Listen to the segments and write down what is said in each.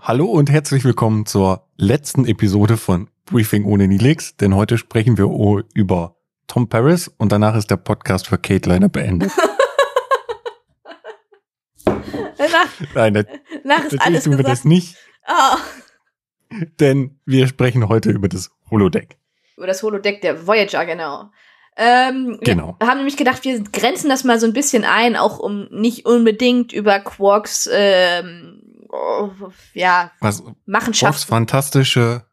Hallo und herzlich willkommen zur letzten Episode von Briefing ohne Nilix, denn heute sprechen wir über Tom Paris und danach ist der Podcast für Kate leider beendet. Nach, Nein, das, nach ist alles tun wir gesagt. das nicht, Ah, denn wir sprechen heute über das Holodeck. über das Holodeck der Voyager, genau. Ähm, Genau. Wir haben nämlich gedacht, wir grenzen das mal so ein bisschen ein, auch um nicht unbedingt über Quarks, ähm, oh, ja, Was Quarks Machenschaften. fantastische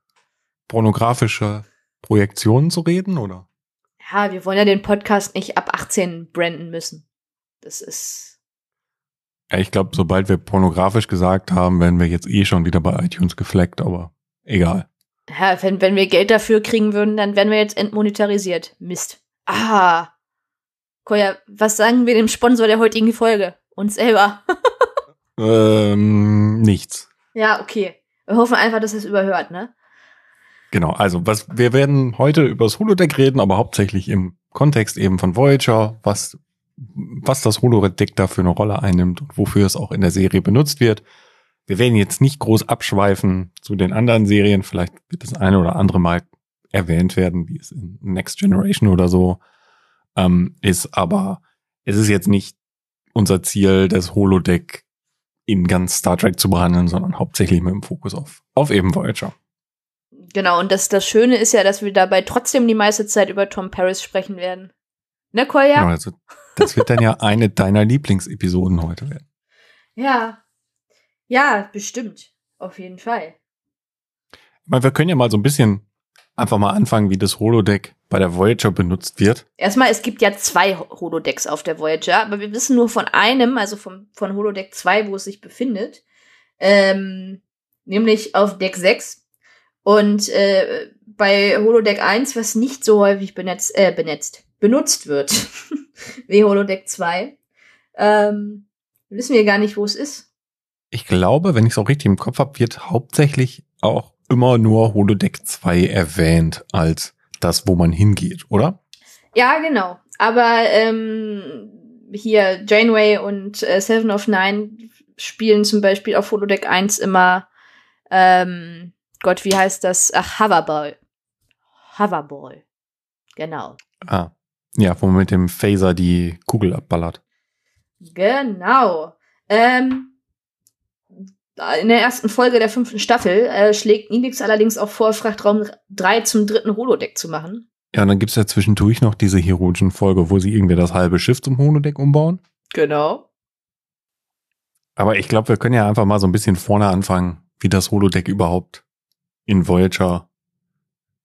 pornografische Projektionen zu reden, oder? Ja, wir wollen ja den Podcast nicht ab 18 branden müssen. Das ist, Ja, ich glaube, sobald wir pornografisch gesagt haben, werden wir jetzt eh schon wieder bei iTunes gefleckt, aber egal. ja, wenn, wenn wir Geld dafür kriegen würden, dann wären wir jetzt entmonetarisiert. Mist. Ah. Koya, was sagen wir dem Sponsor der heutigen Folge? Uns selber. Ähm, nichts. ja, okay. Wir hoffen einfach, dass es überhört, ne? Genau, also was wir werden heute über das Holodeck reden, aber hauptsächlich im Kontext eben von Voyager, was was das Holodeck da für eine Rolle einnimmt und wofür es auch in der Serie benutzt wird. Wir werden jetzt nicht groß abschweifen zu den anderen Serien, vielleicht wird das eine oder andere mal erwähnt werden, wie es in Next Generation oder so ähm, ist, aber es ist jetzt nicht unser Ziel, das Holodeck in ganz Star Trek zu behandeln, sondern hauptsächlich mit dem Fokus auf, auf eben Voyager. Genau, und das, das Schöne ist ja, dass wir dabei trotzdem die meiste Zeit über Tom Paris sprechen werden. Ne, Kolja? Genau, also das wird dann ja eine deiner Lieblingsepisoden heute werden. Ja. Ja, bestimmt. Auf jeden Fall. Ich meine, wir können ja mal so ein bisschen einfach mal anfangen, wie das Holodeck bei der Voyager benutzt wird. Erstmal, es gibt ja zwei Holodecks auf der Voyager, aber wir wissen nur von einem, also vom, von Holodeck 2, wo es sich befindet. Ähm, nämlich auf Deck 6. Und äh, bei Holodeck 1, was nicht so häufig benetzt, äh, benetzt, benutzt wird, wie Holodeck 2, ähm, wissen wir gar nicht, wo es ist. Ich glaube, wenn ich es auch richtig im Kopf habe, wird hauptsächlich auch immer nur Holodeck 2 erwähnt als das, wo man hingeht, oder? Ja, genau. Aber ähm, hier Janeway und äh, Seven of Nine spielen zum Beispiel auf Holodeck 1 immer, ähm, Gott, wie heißt das? Ach, Hoverball. Hoverball. Genau. Ah. Ja, wo man mit dem Phaser die Kugel abballert. Genau. Ähm, in der ersten Folge der fünften Staffel äh, schlägt Nilix allerdings auch vor, Frachtraum 3 zum dritten Holodeck zu machen. Ja, und dann gibt's ja zwischendurch noch diese heroischen Folge, wo sie irgendwie das halbe Schiff zum Holodeck umbauen. Genau. Aber ich glaube, wir können ja einfach mal so ein bisschen vorne anfangen, wie das Holodeck überhaupt in Voyager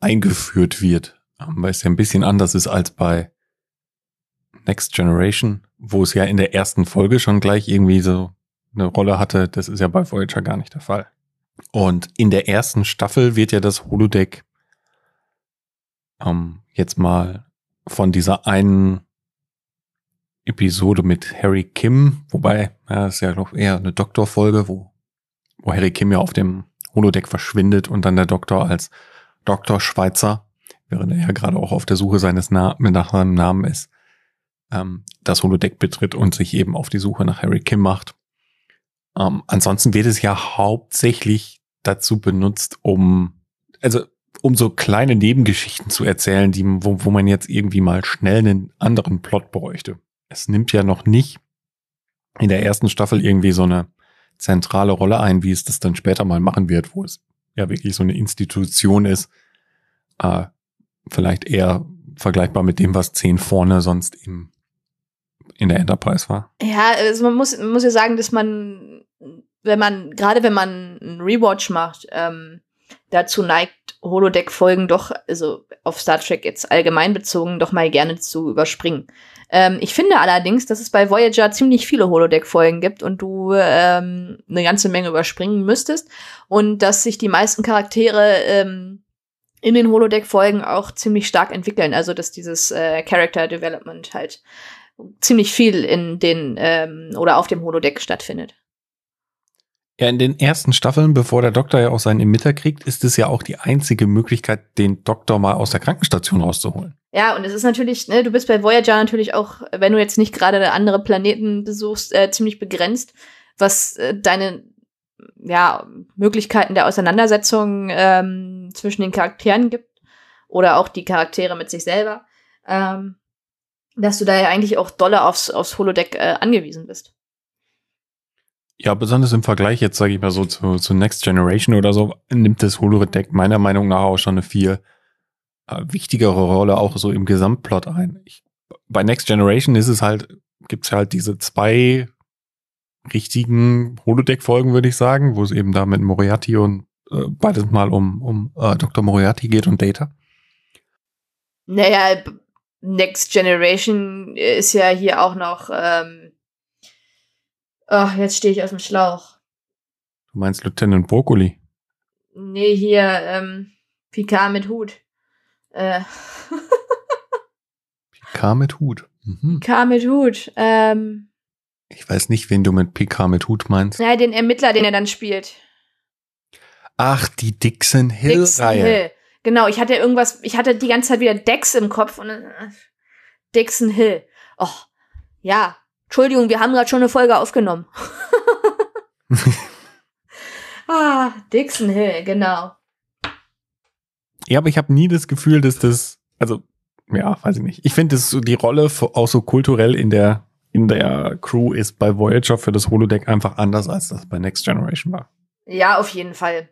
eingeführt wird. Ähm, Weil es ja ein bisschen anders ist als bei Next Generation, wo es ja in der ersten Folge schon gleich irgendwie so eine Rolle hatte. Das ist ja bei Voyager gar nicht der Fall. Und in der ersten Staffel wird ja das Holodeck ähm, jetzt mal von dieser einen Episode mit Harry Kim, wobei, ja, das ist ja noch eher eine Doktorfolge, wo, wo Harry Kim ja auf dem Holodeck verschwindet und dann der Doktor als Doktor Schweizer, während er ja gerade auch auf der Suche seines Na nach seinem Namen ist, ähm, das Holodeck betritt und sich eben auf die Suche nach Harry Kim macht. Ähm, ansonsten wird es ja hauptsächlich dazu benutzt, um, also um so kleine Nebengeschichten zu erzählen, die, wo, wo man jetzt irgendwie mal schnell einen anderen Plot bräuchte. Es nimmt ja noch nicht in der ersten Staffel irgendwie so eine zentrale Rolle ein, wie es das dann später mal machen wird, wo es ja wirklich so eine Institution ist. Äh, vielleicht eher vergleichbar mit dem, was zehn vorne sonst im, in der Enterprise war. Ja, also man muss, muss ja sagen, dass man, wenn man, gerade wenn man einen Rewatch macht, ähm, dazu neigt, Holodeck-Folgen doch, also auf Star Trek jetzt allgemein bezogen, doch mal gerne zu überspringen. Ähm, ich finde allerdings, dass es bei Voyager ziemlich viele Holodeck-Folgen gibt und du ähm, eine ganze Menge überspringen müsstest und dass sich die meisten Charaktere ähm, in den Holodeck-Folgen auch ziemlich stark entwickeln. Also dass dieses äh, Character Development halt ziemlich viel in den ähm, oder auf dem Holodeck stattfindet. Ja, in den ersten Staffeln, bevor der Doktor ja auch seinen Emitter kriegt, ist es ja auch die einzige Möglichkeit, den Doktor mal aus der Krankenstation rauszuholen. Ja, und es ist natürlich, ne, du bist bei Voyager natürlich auch, wenn du jetzt nicht gerade andere Planeten besuchst, äh, ziemlich begrenzt, was äh, deine ja, Möglichkeiten der Auseinandersetzung ähm, zwischen den Charakteren gibt oder auch die Charaktere mit sich selber, ähm, dass du da ja eigentlich auch dolle aufs, aufs Holodeck äh, angewiesen bist. Ja, besonders im Vergleich jetzt, sage ich mal so, zu, zu Next Generation oder so, nimmt das Holodeck meiner Meinung nach auch schon eine viel äh, wichtigere Rolle auch so im Gesamtplot ein. Ich, bei Next Generation ist es halt, gibt's halt diese zwei richtigen Holodeck-Folgen, würde ich sagen, wo es eben da mit Moriarty und äh, beides mal um, um äh, Dr. Moriarty geht und Data. Naja, Next Generation ist ja hier auch noch ähm, Ach, jetzt stehe ich aus dem Schlauch. Du meinst Lieutenant Brokkoli? Nee, hier, ähm, Picard mit Hut. Äh. Picard mit Hut. Mhm. Picard mit Hut. Ähm. Ich weiß nicht, wen du mit Picard mit Hut meinst. Ja, den Ermittler, den er dann spielt. Ach, die Dixon Hill-Reihe. Dixon Hill. Genau, ich hatte irgendwas, ich hatte die ganze Zeit wieder Dex im Kopf und äh, Dixon Hill. Oh, ja, Entschuldigung, wir haben gerade schon eine Folge aufgenommen. ah, Dixon Hill, genau. Ja, aber ich habe nie das Gefühl, dass das, also, ja, weiß ich nicht. Ich finde, dass so die Rolle auch so kulturell in der, in der Crew ist bei Voyager für das Holodeck einfach anders, als das bei Next Generation war. Ja, auf jeden Fall.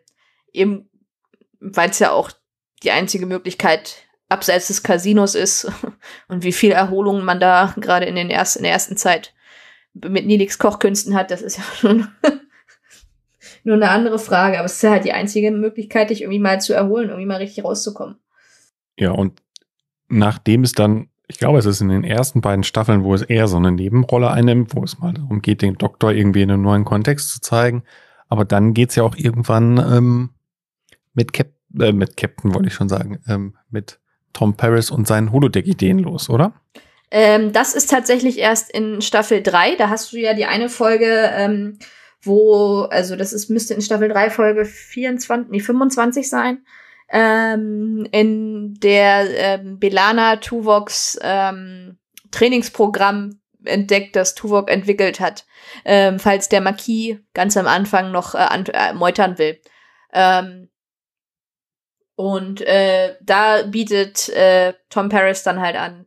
Eben, weil es ja auch die einzige Möglichkeit abseits des Casinos ist und wie viel Erholung man da gerade in, ersten, in der ersten Zeit mit Nilix Kochkünsten hat, das ist ja schon nur eine andere Frage. Aber es ist ja halt die einzige Möglichkeit, dich irgendwie mal zu erholen, irgendwie mal richtig rauszukommen. Ja, und nachdem es dann, ich glaube, es ist in den ersten beiden Staffeln, wo es eher so eine Nebenrolle einnimmt, wo es mal darum geht, den Doktor irgendwie in einem neuen Kontext zu zeigen. Aber dann geht's ja auch irgendwann ähm, mit, Cap äh, mit Captain, wollte ich schon sagen, ähm, mit Tom Paris und seinen Holodeck-Ideen los, oder? Ähm, das ist tatsächlich erst in Staffel 3. Da hast du ja die eine Folge, ähm, wo, also das ist, müsste in Staffel 3 Folge 24, nee, 25 sein, ähm, in der ähm, Belana Tuvoks ähm, Trainingsprogramm entdeckt, das Tuvok entwickelt hat, ähm, falls der Marquis ganz am Anfang noch äh, an, äh, meutern will. Und äh, da bietet äh, Tom Paris dann halt an,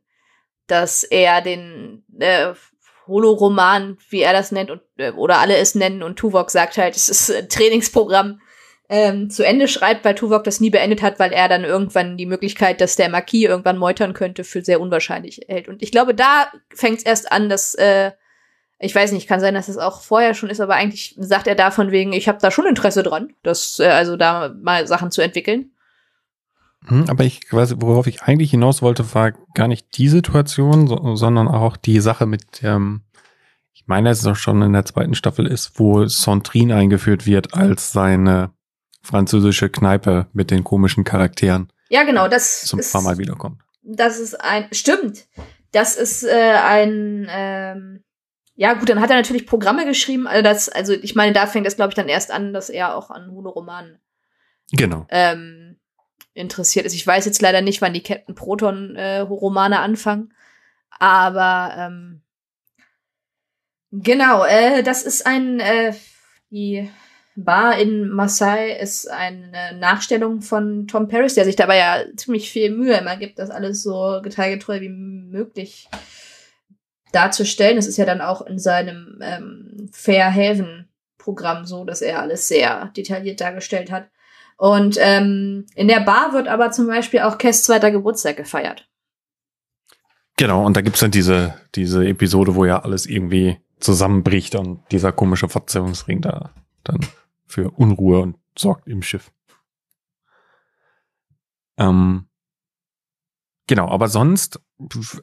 dass er den äh, Holoroman, wie er das nennt, und, äh, oder alle es nennen, und Tuvok sagt halt, es ist ein Trainingsprogramm, ähm, zu Ende schreibt, weil Tuvok das nie beendet hat, weil er dann irgendwann die Möglichkeit, dass der Marquis irgendwann meutern könnte, für sehr unwahrscheinlich hält. Und ich glaube, da fängt es erst an, dass äh, ich weiß nicht, kann sein, dass es auch vorher schon ist, aber eigentlich sagt er da von wegen, ich habe da schon Interesse dran, das äh, also da mal Sachen zu entwickeln. Hm, aber ich weiß, worauf ich eigentlich hinaus wollte, war gar nicht die Situation, so, sondern auch die Sache mit, ähm, ich meine, es ist auch schon in der zweiten Staffel ist, wo Centrin eingeführt wird als seine französische Kneipe mit den komischen Charakteren. Ja, genau, das zum ist, paar Mal wiederkommt. Das ist ein, stimmt. Das ist äh, ein, ähm, ja gut, dann hat er natürlich Programme geschrieben. Also das, also ich meine, da fängt es glaube ich dann erst an, dass er auch an Holo-Romanen genau. ähm, interessiert ist. Ich weiß jetzt leider nicht, wann die Captain Proton äh, Romane anfangen, aber ähm, genau, äh, das ist ein äh, die Bar in Marseille ist eine Nachstellung von Tom Paris, der sich dabei ja ziemlich viel Mühe immer gibt, das alles so detailgetreu wie möglich darzustellen. Es ist ja dann auch in seinem ähm, Fair Haven Programm so, dass er alles sehr detailliert dargestellt hat. Und ähm, in der Bar wird aber zum Beispiel auch Kess zweiter Geburtstag gefeiert. Genau, und da gibt's dann diese, diese Episode, wo ja alles irgendwie zusammenbricht und dieser komische Verzerrungsring da dann für Unruhe und sorgt im Schiff. Ähm, genau, aber sonst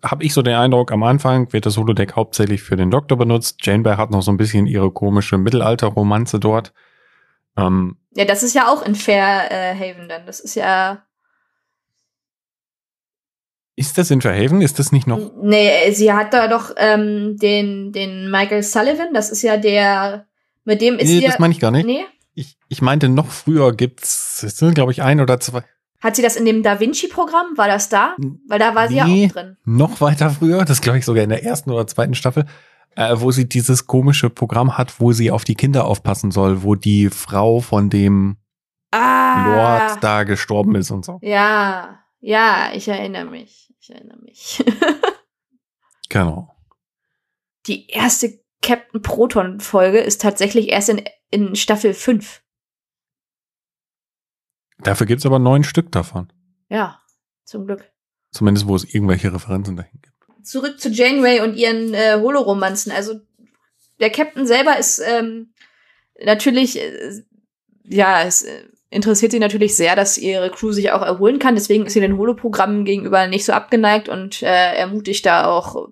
habe ich so den Eindruck, am Anfang wird das Holodeck hauptsächlich für den Doktor benutzt. Janeway hat noch so ein bisschen ihre komische Mittelalter-Romanze dort. Ähm, ja, das ist ja auch in Fairhaven dann. Das ist ja. Ist das in Fairhaven? Ist das nicht noch? Nee, sie hat da doch ähm, den, den Michael Sullivan, das ist ja der, mit dem ist nee, sie. das meine ich gar nicht. Nee? Ich, ich meinte, noch früher gibt's, es sind, glaube ich, ein oder zwei. Hat sie das in dem Da Vinci-Programm? War das da? Weil da war sie nee, ja auch drin. Noch weiter früher, das glaube ich sogar in der ersten oder zweiten Staffel. Äh, wo sie dieses komische Programm hat, wo sie auf die Kinder aufpassen soll, wo die Frau von dem Ah. Lord da gestorben ist und so. Ja, ja, ich erinnere mich. Ich erinnere mich. Genau. Die erste Captain Proton Folge ist tatsächlich erst in, in Staffel 5. Dafür gibt's aber neun Stück davon. Ja, zum Glück. Zumindest, wo es irgendwelche Referenzen dahin gibt. Zurück zu Janeway und ihren äh, Holoromanzen. Also der Captain selber ist ähm, natürlich, äh, ja, es äh, interessiert sie natürlich sehr, dass ihre Crew sich auch erholen kann. Deswegen ist sie den Holoprogrammen gegenüber nicht so abgeneigt und äh, ermutigt da auch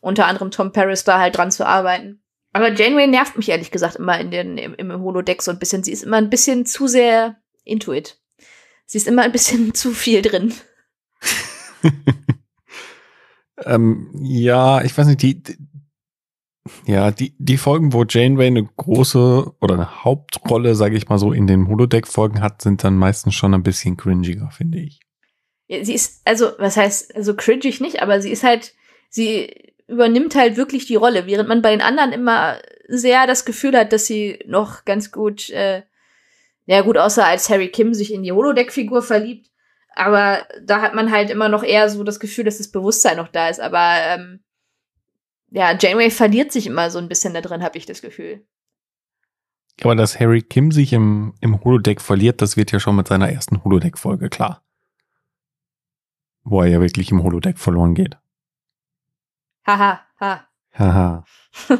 unter anderem Tom Paris da halt dran zu arbeiten. Aber Janeway nervt mich ehrlich gesagt immer in den, im, im Holodeck so ein bisschen. Sie ist immer ein bisschen zu sehr intuit. Sie ist immer ein bisschen zu viel drin. ähm, ja, ich weiß nicht, die, die ja, die, die Folgen, wo Janeway eine große oder eine Hauptrolle, sage ich mal so, in den Holodeck-Folgen hat, sind dann meistens schon ein bisschen cringiger, finde ich. Ja, sie ist, also, was heißt, also cringig nicht, aber sie ist halt, sie übernimmt halt wirklich die Rolle, während man bei den anderen immer sehr das Gefühl hat, dass sie noch ganz gut, äh, ja gut, außer als Harry Kim sich in die Holodeck-Figur verliebt, aber da hat man halt immer noch eher so das Gefühl, dass das Bewusstsein noch da ist, aber ähm, ja, Janeway verliert sich immer so ein bisschen da drin, habe ich das Gefühl. Aber dass Harry Kim sich im, im Holodeck verliert, das wird ja schon mit seiner ersten Holodeck-Folge klar. Wo er ja wirklich im Holodeck verloren geht. Haha, ha. Haha.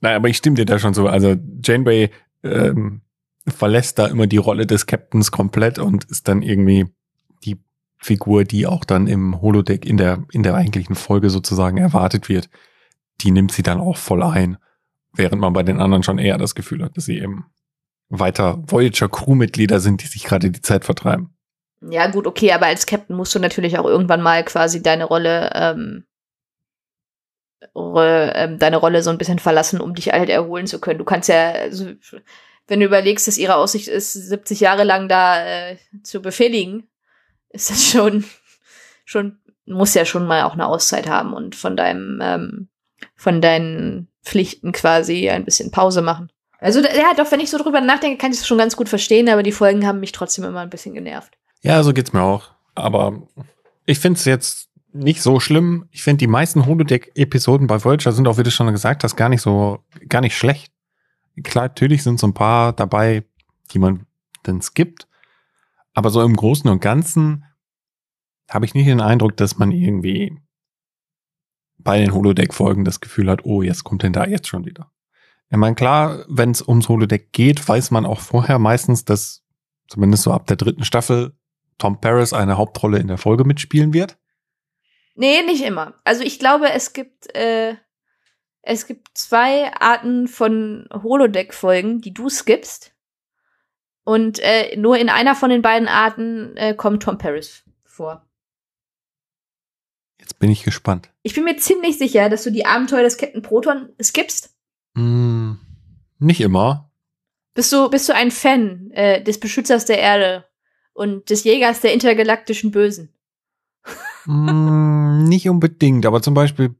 Nein, aber ich stimme dir da schon so. Also Janeway ähm, verlässt da immer die Rolle des Captains komplett und ist dann irgendwie die Figur, die auch dann im Holodeck in der, in der eigentlichen Folge sozusagen erwartet wird. Die nimmt sie dann auch voll ein. Während man bei den anderen schon eher das Gefühl hat, dass sie eben weiter Voyager Crewmitglieder sind, die sich gerade die Zeit vertreiben. Ja, gut, okay, aber als Captain musst du natürlich auch irgendwann mal quasi deine Rolle, ähm, Rolle, ähm, deine Rolle so ein bisschen verlassen, um dich halt erholen zu können. Du kannst ja, also, wenn du überlegst, dass ihre Aussicht ist, 70 Jahre lang da äh, zu befehligen, ist das schon, schon, muss ja schon mal auch eine Auszeit haben und von deinem, ähm, von deinen Pflichten quasi ein bisschen Pause machen. Also, ja, doch, wenn ich so drüber nachdenke, kann ich es schon ganz gut verstehen, aber die Folgen haben mich trotzdem immer ein bisschen genervt. Ja, so geht's mir auch. Aber ich finde es jetzt nicht so schlimm. Ich finde, die meisten Holodeck-Episoden bei Voyager sind auch, wie du schon gesagt hast, gar nicht so, gar nicht schlecht. Klar, natürlich sind so ein paar dabei, die man dann skippt. Aber so im Großen und Ganzen habe ich nicht den Eindruck, dass man irgendwie bei den Holodeck-Folgen das Gefühl hat, oh, jetzt kommt denn da jetzt schon wieder. Ich meine, klar, wenn es ums Holodeck geht, weiß man auch vorher meistens, dass zumindest so ab der dritten Staffel Tom Paris eine Hauptrolle in der Folge mitspielen wird? Nee, nicht immer. Also ich glaube, es gibt, äh, es gibt zwei Arten von Holodeck-Folgen, die du skippst. Und äh, nur in einer von den beiden Arten äh, kommt Tom Paris vor. Jetzt bin ich gespannt. Ich bin mir ziemlich sicher, dass du die Abenteuer des Captain Proton skippst. Mm, nicht immer. Bist du, bist du ein Fan äh, des Beschützers der Erde und des Jägers der intergalaktischen Bösen? mm, nicht unbedingt, aber zum Beispiel,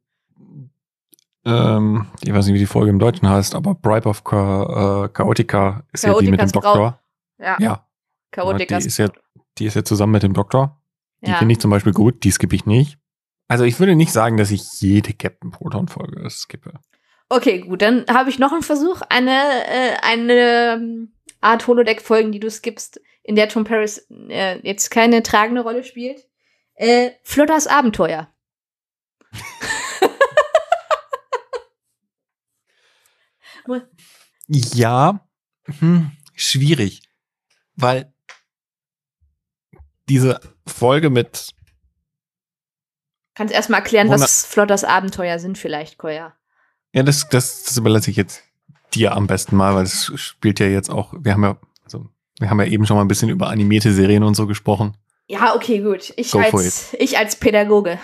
ähm, ich weiß nicht, wie die Folge im Deutschen heißt, aber Bribe of Cha äh, Chaotica ist ja die mit dem Chaoticas Doktor. Ja, Ja, Chaotikas. die ist ja, die ist ja zusammen mit dem Doktor. Die Ja. finde ich zum Beispiel gut, die skippe ich nicht. Also ich würde nicht sagen, dass ich jede Captain Proton Folge skippe. Okay, gut, dann habe ich noch einen Versuch, eine, äh, eine ähm, Art Holodeck-Folgen, die du skippst, in der Tom Paris äh, jetzt keine tragende Rolle spielt. Äh, Flotters Abenteuer. Ja, hm, schwierig, weil diese Folge mit Kannst erstmal erklären, was Flotters Abenteuer sind, vielleicht, Koya. Ja, das, das, das überlasse ich jetzt dir am besten mal, weil es spielt ja jetzt auch, wir haben ja, also, wir haben ja eben schon mal ein bisschen über animierte Serien und so gesprochen. Ja, okay, gut. Ich, Go als, ich als Pädagoge.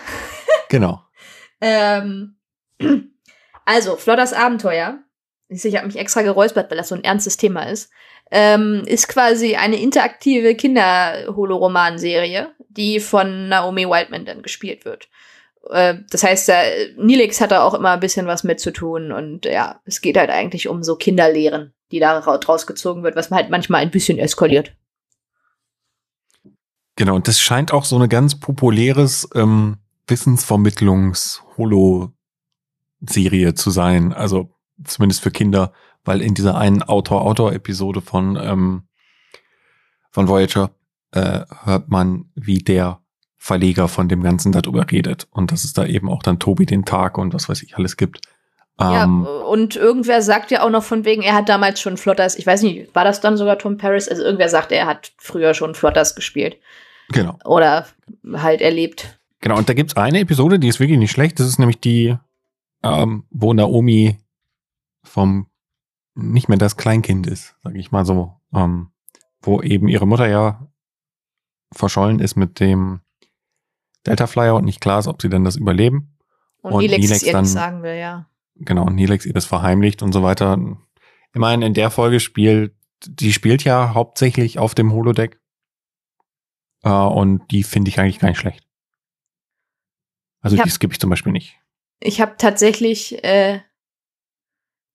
Genau. Ähm, also, Flotters Abenteuer. Ich habe mich extra geräuspert, weil das so ein ernstes Thema ist. Ähm, ist quasi eine interaktive Kinder-Holoroman-Serie, die von Naomi Wildman dann gespielt wird. äh, das heißt, äh, Nilix hat da auch immer ein bisschen was mit zu tun und ja, es geht halt eigentlich um so Kinderlehren, die da draus gezogen wird, was halt manchmal ein bisschen eskaliert. Genau, und das scheint auch so eine ganz populäres ähm, Wissensvermittlungs-Holo-Serie zu sein. Also zumindest für Kinder, weil in dieser einen Autor-Autor-Episode von, ähm, von Voyager äh, hört man, wie der Verleger von dem Ganzen darüber redet. Und dass es da eben auch dann Tobi den Tag und was weiß ich alles gibt. Ja, ähm, und irgendwer sagt ja auch noch von wegen, er hat damals schon Flotters, ich weiß nicht, war das dann sogar Tom Paris? Also irgendwer sagt, er hat früher schon Flotters gespielt. Genau. Oder halt erlebt. Genau, und da gibt's eine Episode, die ist wirklich nicht schlecht. Das ist nämlich die, ähm, wo Naomi vom nicht mehr das Kleinkind ist, sag ich mal so, ähm, wo eben ihre Mutter ja verschollen ist mit dem Delta Flyer und nicht klar ist, ob sie denn das überleben. Und, und Nilex, Nilex ihr dann, das sagen will, ja. Genau, und Nilex ihr das verheimlicht und so weiter. Immerhin in der Folge spielt, die spielt ja hauptsächlich auf dem Holodeck. Äh, und die finde ich eigentlich gar nicht schlecht. Also hab, die skippe ich zum Beispiel nicht. Ich habe tatsächlich äh,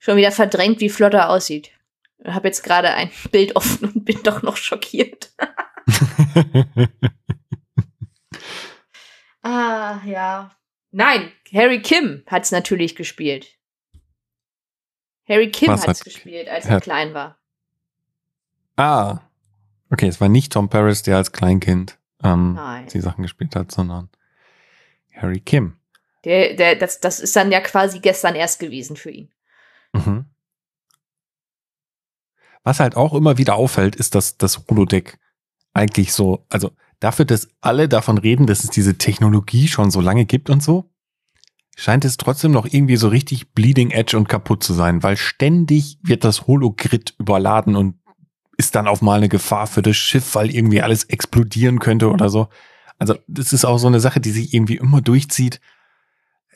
schon wieder verdrängt, wie Flotter aussieht. Ich habe jetzt gerade ein Bild offen und bin doch noch schockiert. ah, ja. Nein, Harry Kim hat es natürlich gespielt. Harry Kim hat es gespielt, als er klein war. Ah, Okay, es war nicht Tom Paris, der als Kleinkind ähm, die Sachen gespielt hat, sondern Harry Kim. Der, der, das, das ist dann ja quasi gestern erst gewesen für ihn. Mhm. Was halt auch immer wieder auffällt, ist, dass das Holodeck eigentlich so, also dafür, dass alle davon reden, dass es diese Technologie schon so lange gibt und so, scheint es trotzdem noch irgendwie so richtig bleeding edge und kaputt zu sein, weil ständig wird das Hologrid überladen und ist dann auf mal eine Gefahr für das Schiff, weil irgendwie alles explodieren könnte oder so. Also das ist auch so eine Sache, die sich irgendwie immer durchzieht,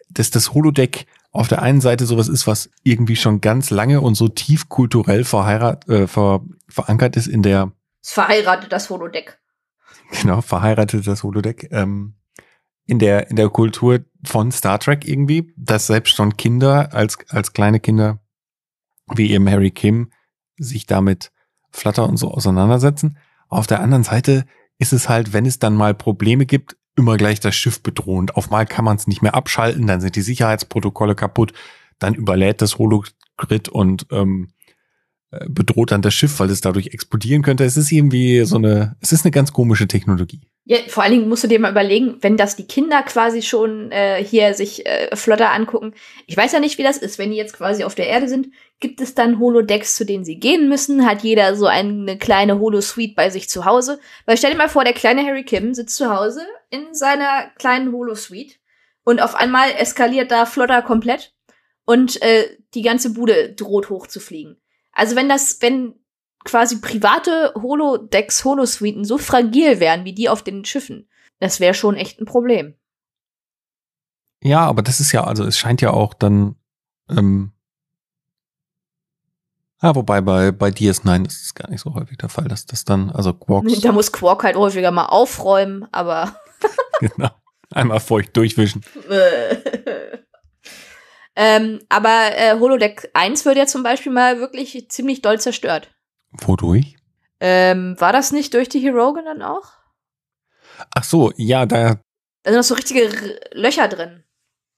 dass das Holodeck auf der einen Seite sowas ist, was irgendwie schon ganz lange und so tief kulturell verheirat, äh, ver, verankert ist in der. Es verheiratet das Holodeck. Genau, verheiratet das Holodeck. Ähm, in der in der Kultur von Star Trek irgendwie, dass selbst schon Kinder als als kleine Kinder wie eben Harry Kim sich damit Flutter und so auseinandersetzen. Auf der anderen Seite ist es halt, wenn es dann mal Probleme gibt, immer gleich das Schiff bedrohend. Auf mal kann man es nicht mehr abschalten, dann sind die Sicherheitsprotokolle kaputt, dann überlädt das Hologrid und ähm, äh, bedroht dann das Schiff, weil es dadurch explodieren könnte. Es ist irgendwie so eine, es ist eine ganz komische Technologie. Ja, vor allen Dingen musst du dir mal überlegen, wenn das die Kinder quasi schon äh, hier sich äh, flotter angucken. Ich weiß ja nicht, wie das ist, wenn die jetzt quasi auf der Erde sind. Gibt es dann Holodecks, zu denen sie gehen müssen? Hat jeder so eine kleine Holo-Suite bei sich zu Hause? Weil stell dir mal vor, der kleine Harry Kim sitzt zu Hause in seiner kleinen Holo-Suite und auf einmal eskaliert da Flotter komplett und äh, die ganze Bude droht hochzufliegen. Also wenn das, wenn quasi private Holodecks, Holosuiten so fragil wären wie die auf den Schiffen. Das wäre schon echt ein Problem. Ja, aber das ist ja, also es scheint ja auch dann, ähm, ja, wobei bei, bei DS9 ist es gar nicht so häufig der Fall, dass das dann, also Quarks. Da muss Quark halt häufiger mal aufräumen, aber. genau. Einmal feucht durchwischen. ähm, aber äh, Holodeck 1 wird ja zum Beispiel mal wirklich ziemlich doll zerstört. Wodurch? Ähm, war das nicht durch die Herogen dann auch? Ach so, ja, da. Da sind noch so richtige R Löcher drin.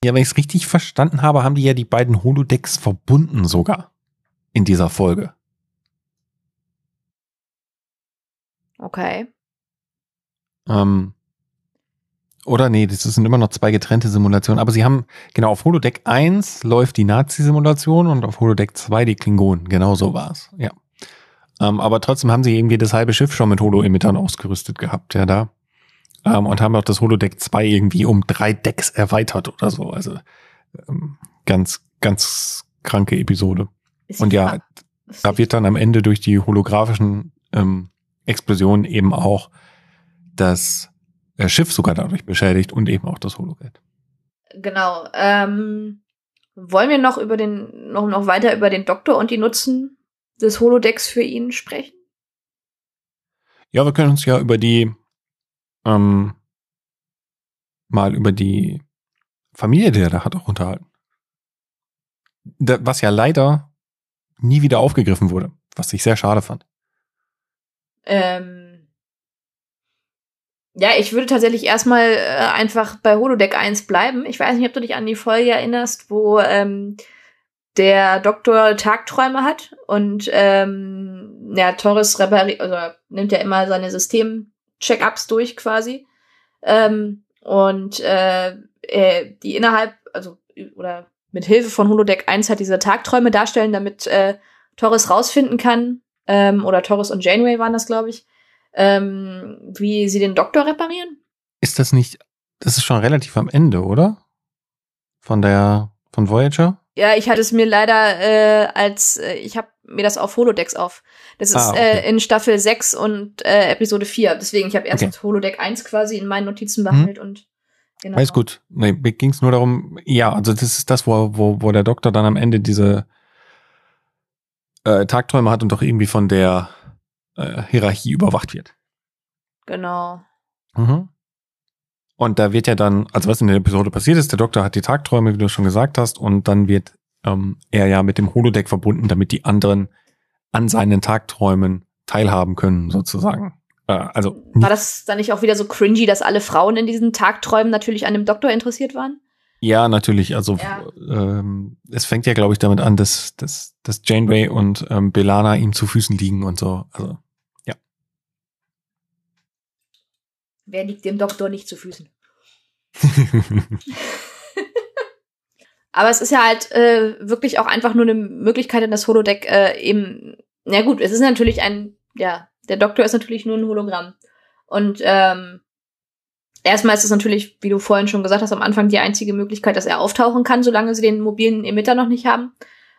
Ja, wenn ich es richtig verstanden habe, haben die ja die beiden Holodecks verbunden sogar in dieser Folge. Okay. Ähm, oder nee, das sind immer noch zwei getrennte Simulationen. Aber sie haben, genau, auf Holodeck 1 läuft die Nazi-Simulation und auf Holodeck 2 die Klingonen. Genau so war's. Ja. Ähm, aber trotzdem haben sie irgendwie das halbe Schiff schon mit Holo-Emittern ausgerüstet gehabt, ja, da. Ähm, und haben auch das Holodeck 2 irgendwie um drei Decks erweitert oder so. Also ähm, ganz, ganz kranke Episode. Ist und ja, da wird dann am Ende durch die holographischen ähm, Explosionen eben auch das äh, Schiff sogar dadurch beschädigt und eben auch das Holodeck. Genau. Ähm, wollen wir noch über den, noch, noch weiter über den Doktor und die Nutzen des Holodecks für ihn sprechen? Ja, wir können uns ja über die ähm, mal über die Familie, die er da hat, auch unterhalten. Da, was ja leider nie wieder aufgegriffen wurde, was ich sehr schade fand. Ähm, ja, ich würde tatsächlich erstmal äh, einfach bei Holodeck 1 bleiben. Ich weiß nicht, ob du dich an die Folge erinnerst, wo ähm, der Doktor Tagträume hat und ähm, ja, Torres also nimmt ja immer seine System-Check-ups durch quasi. Ähm, und äh, äh, die innerhalb, also oder mit Hilfe von Holodeck 1 hat diese Tagträume darstellen, damit äh, Torres rausfinden kann, ähm, oder Torres und Janeway waren das, glaube ich, ähm, wie sie den Doktor reparieren. Ist das nicht, das ist schon relativ am Ende, oder? Von der, von Voyager? Ja, ich hatte es mir leider äh, als, äh, ich habe mir das auf Holodecks auf. Das ist ah, okay. äh, in Staffel 6 und äh, Episode 4. Deswegen, ich habe erst okay. Holodeck 1 quasi in meinen Notizen behandelt mhm. und genau. Alles gut. Nee, mir ging es nur darum, ja, also das ist das, wo, wo, wo der Doktor dann am Ende diese äh, Tagträume hat und doch irgendwie von der äh, Hierarchie überwacht wird. Genau. Mhm. Und da wird ja dann, also was in der Episode passiert ist, der Doktor hat die Tagträume, wie du schon gesagt hast, und dann wird ähm, er ja mit dem Holodeck verbunden, damit die anderen an seinen Tagträumen teilhaben können, sozusagen. Äh, also War das dann nicht auch wieder so cringy, dass alle Frauen in diesen Tagträumen natürlich an dem Doktor interessiert waren? Ja, natürlich. Also ja. Ähm, es fängt ja, glaube ich, damit an, dass, dass, dass Janeway und ähm, Belana ihm zu Füßen liegen und so. Also Wer liegt dem Doktor nicht zu Füßen? Aber es ist ja halt äh, wirklich auch einfach nur eine Möglichkeit in das Holodeck äh, eben. Na gut, es ist natürlich ein, ja, der Doktor ist natürlich nur ein Hologramm. Und ähm, erstmal ist es natürlich, wie du vorhin schon gesagt hast, am Anfang die einzige Möglichkeit, dass er auftauchen kann, solange sie den mobilen Emitter noch nicht haben.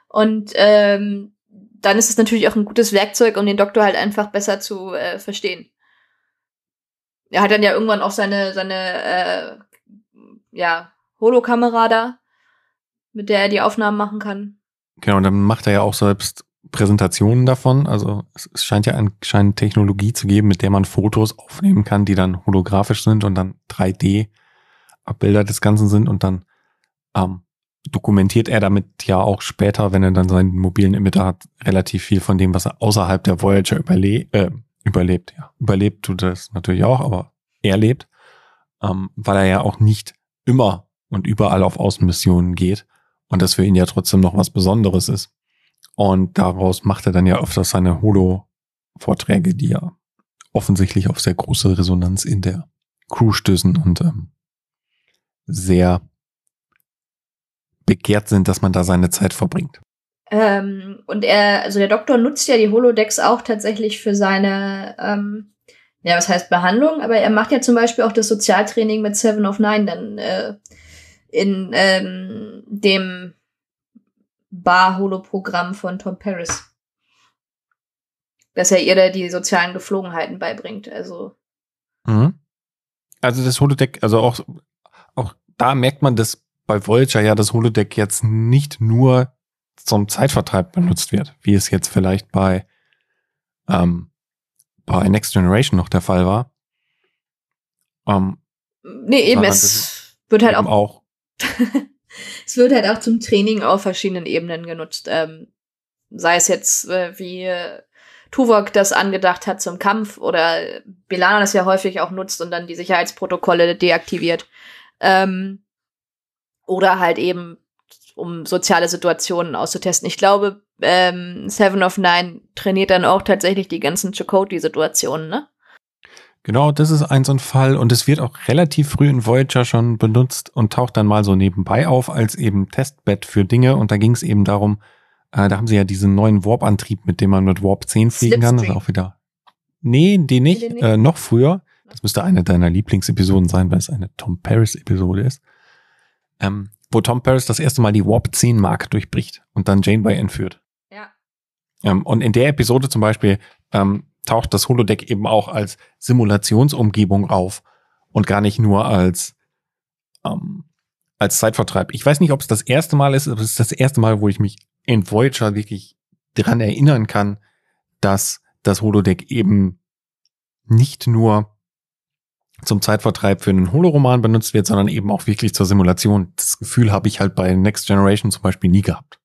Und ähm, dann ist es natürlich auch ein gutes Werkzeug, um den Doktor halt einfach besser zu äh, verstehen er hat dann ja irgendwann auch seine, seine, äh, ja, Holokamera da, mit der er die Aufnahmen machen kann. Genau, und dann macht er ja auch selbst Präsentationen davon. Also es, scheint ja anscheinend Technologie zu geben, mit der man Fotos aufnehmen kann, die dann holographisch sind und dann 3D-Abbilder des Ganzen sind und dann ähm, dokumentiert er damit ja auch später, wenn er dann seinen mobilen Emitter hat, relativ viel von dem, was er außerhalb der Voyager überle äh, überlebt, ja. Überlebt tut das natürlich auch, aber er lebt, ähm, weil er ja auch nicht immer und überall auf Außenmissionen geht und das für ihn ja trotzdem noch was Besonderes ist. Und daraus macht er dann ja öfters seine Holo-Vorträge, die ja offensichtlich auf sehr große Resonanz in der Crew stößen und ähm, sehr begehrt sind, dass man da seine Zeit verbringt. Ähm, und er, also der Doktor nutzt ja die Holodecks auch tatsächlich für seine, ähm, ja, was heißt Behandlung, aber er macht ja zum Beispiel auch das Sozialtraining mit Seven of Nine dann äh, in ähm, dem Bar-Holo-Programm von Tom Paris. Dass er ihr da die sozialen Geflogenheiten beibringt. Also. Mhm. Also das Holodeck, also auch, auch da merkt man, dass bei Voyager ja das Holodeck jetzt nicht nur zum Zeitvertreib benutzt wird, wie es jetzt vielleicht bei, ähm, bei Next Generation noch der Fall war. Ähm, nee, eben, es wird halt auch, auch es wird halt auch zum Training auf verschiedenen Ebenen genutzt. Ähm, sei es jetzt, äh, wie äh, Tuvok das angedacht hat zum Kampf oder Belana das ja häufig auch nutzt und dann die Sicherheitsprotokolle deaktiviert. Ähm, oder halt eben um soziale Situationen auszutesten. Ich glaube, ähm, Seven of Nine trainiert dann auch tatsächlich die ganzen Chakotay-Situationen, ne? Genau, das ist ein so ein Fall und es wird auch relativ früh in Voyager schon benutzt und taucht dann mal so nebenbei auf als eben Testbett für Dinge und da ging es eben darum, äh, da haben sie ja diesen neuen Warp-Antrieb, mit dem man mit Warp 10 fliegen kann, das ist auch wieder. Nee, die nicht, nicht? Äh, noch früher. Das müsste eine deiner Lieblingsepisoden sein, weil es eine Tom Paris-Episode ist. Ähm, wo Tom Paris das erste Mal die Warp 10 Mark durchbricht und dann Janeway entführt. Ja. Ähm, und in der Episode zum Beispiel ähm, taucht das Holodeck eben auch als Simulationsumgebung auf und gar nicht nur als ähm, als Zeitvertreib. Ich weiß nicht, ob es das erste Mal ist, aber es ist das erste Mal, wo ich mich in Voyager wirklich dran erinnern kann, dass das Holodeck eben nicht nur zum Zeitvertreib für einen Holoroman benutzt wird, sondern eben auch wirklich zur Simulation. Das Gefühl habe ich halt bei Next Generation zum Beispiel nie gehabt.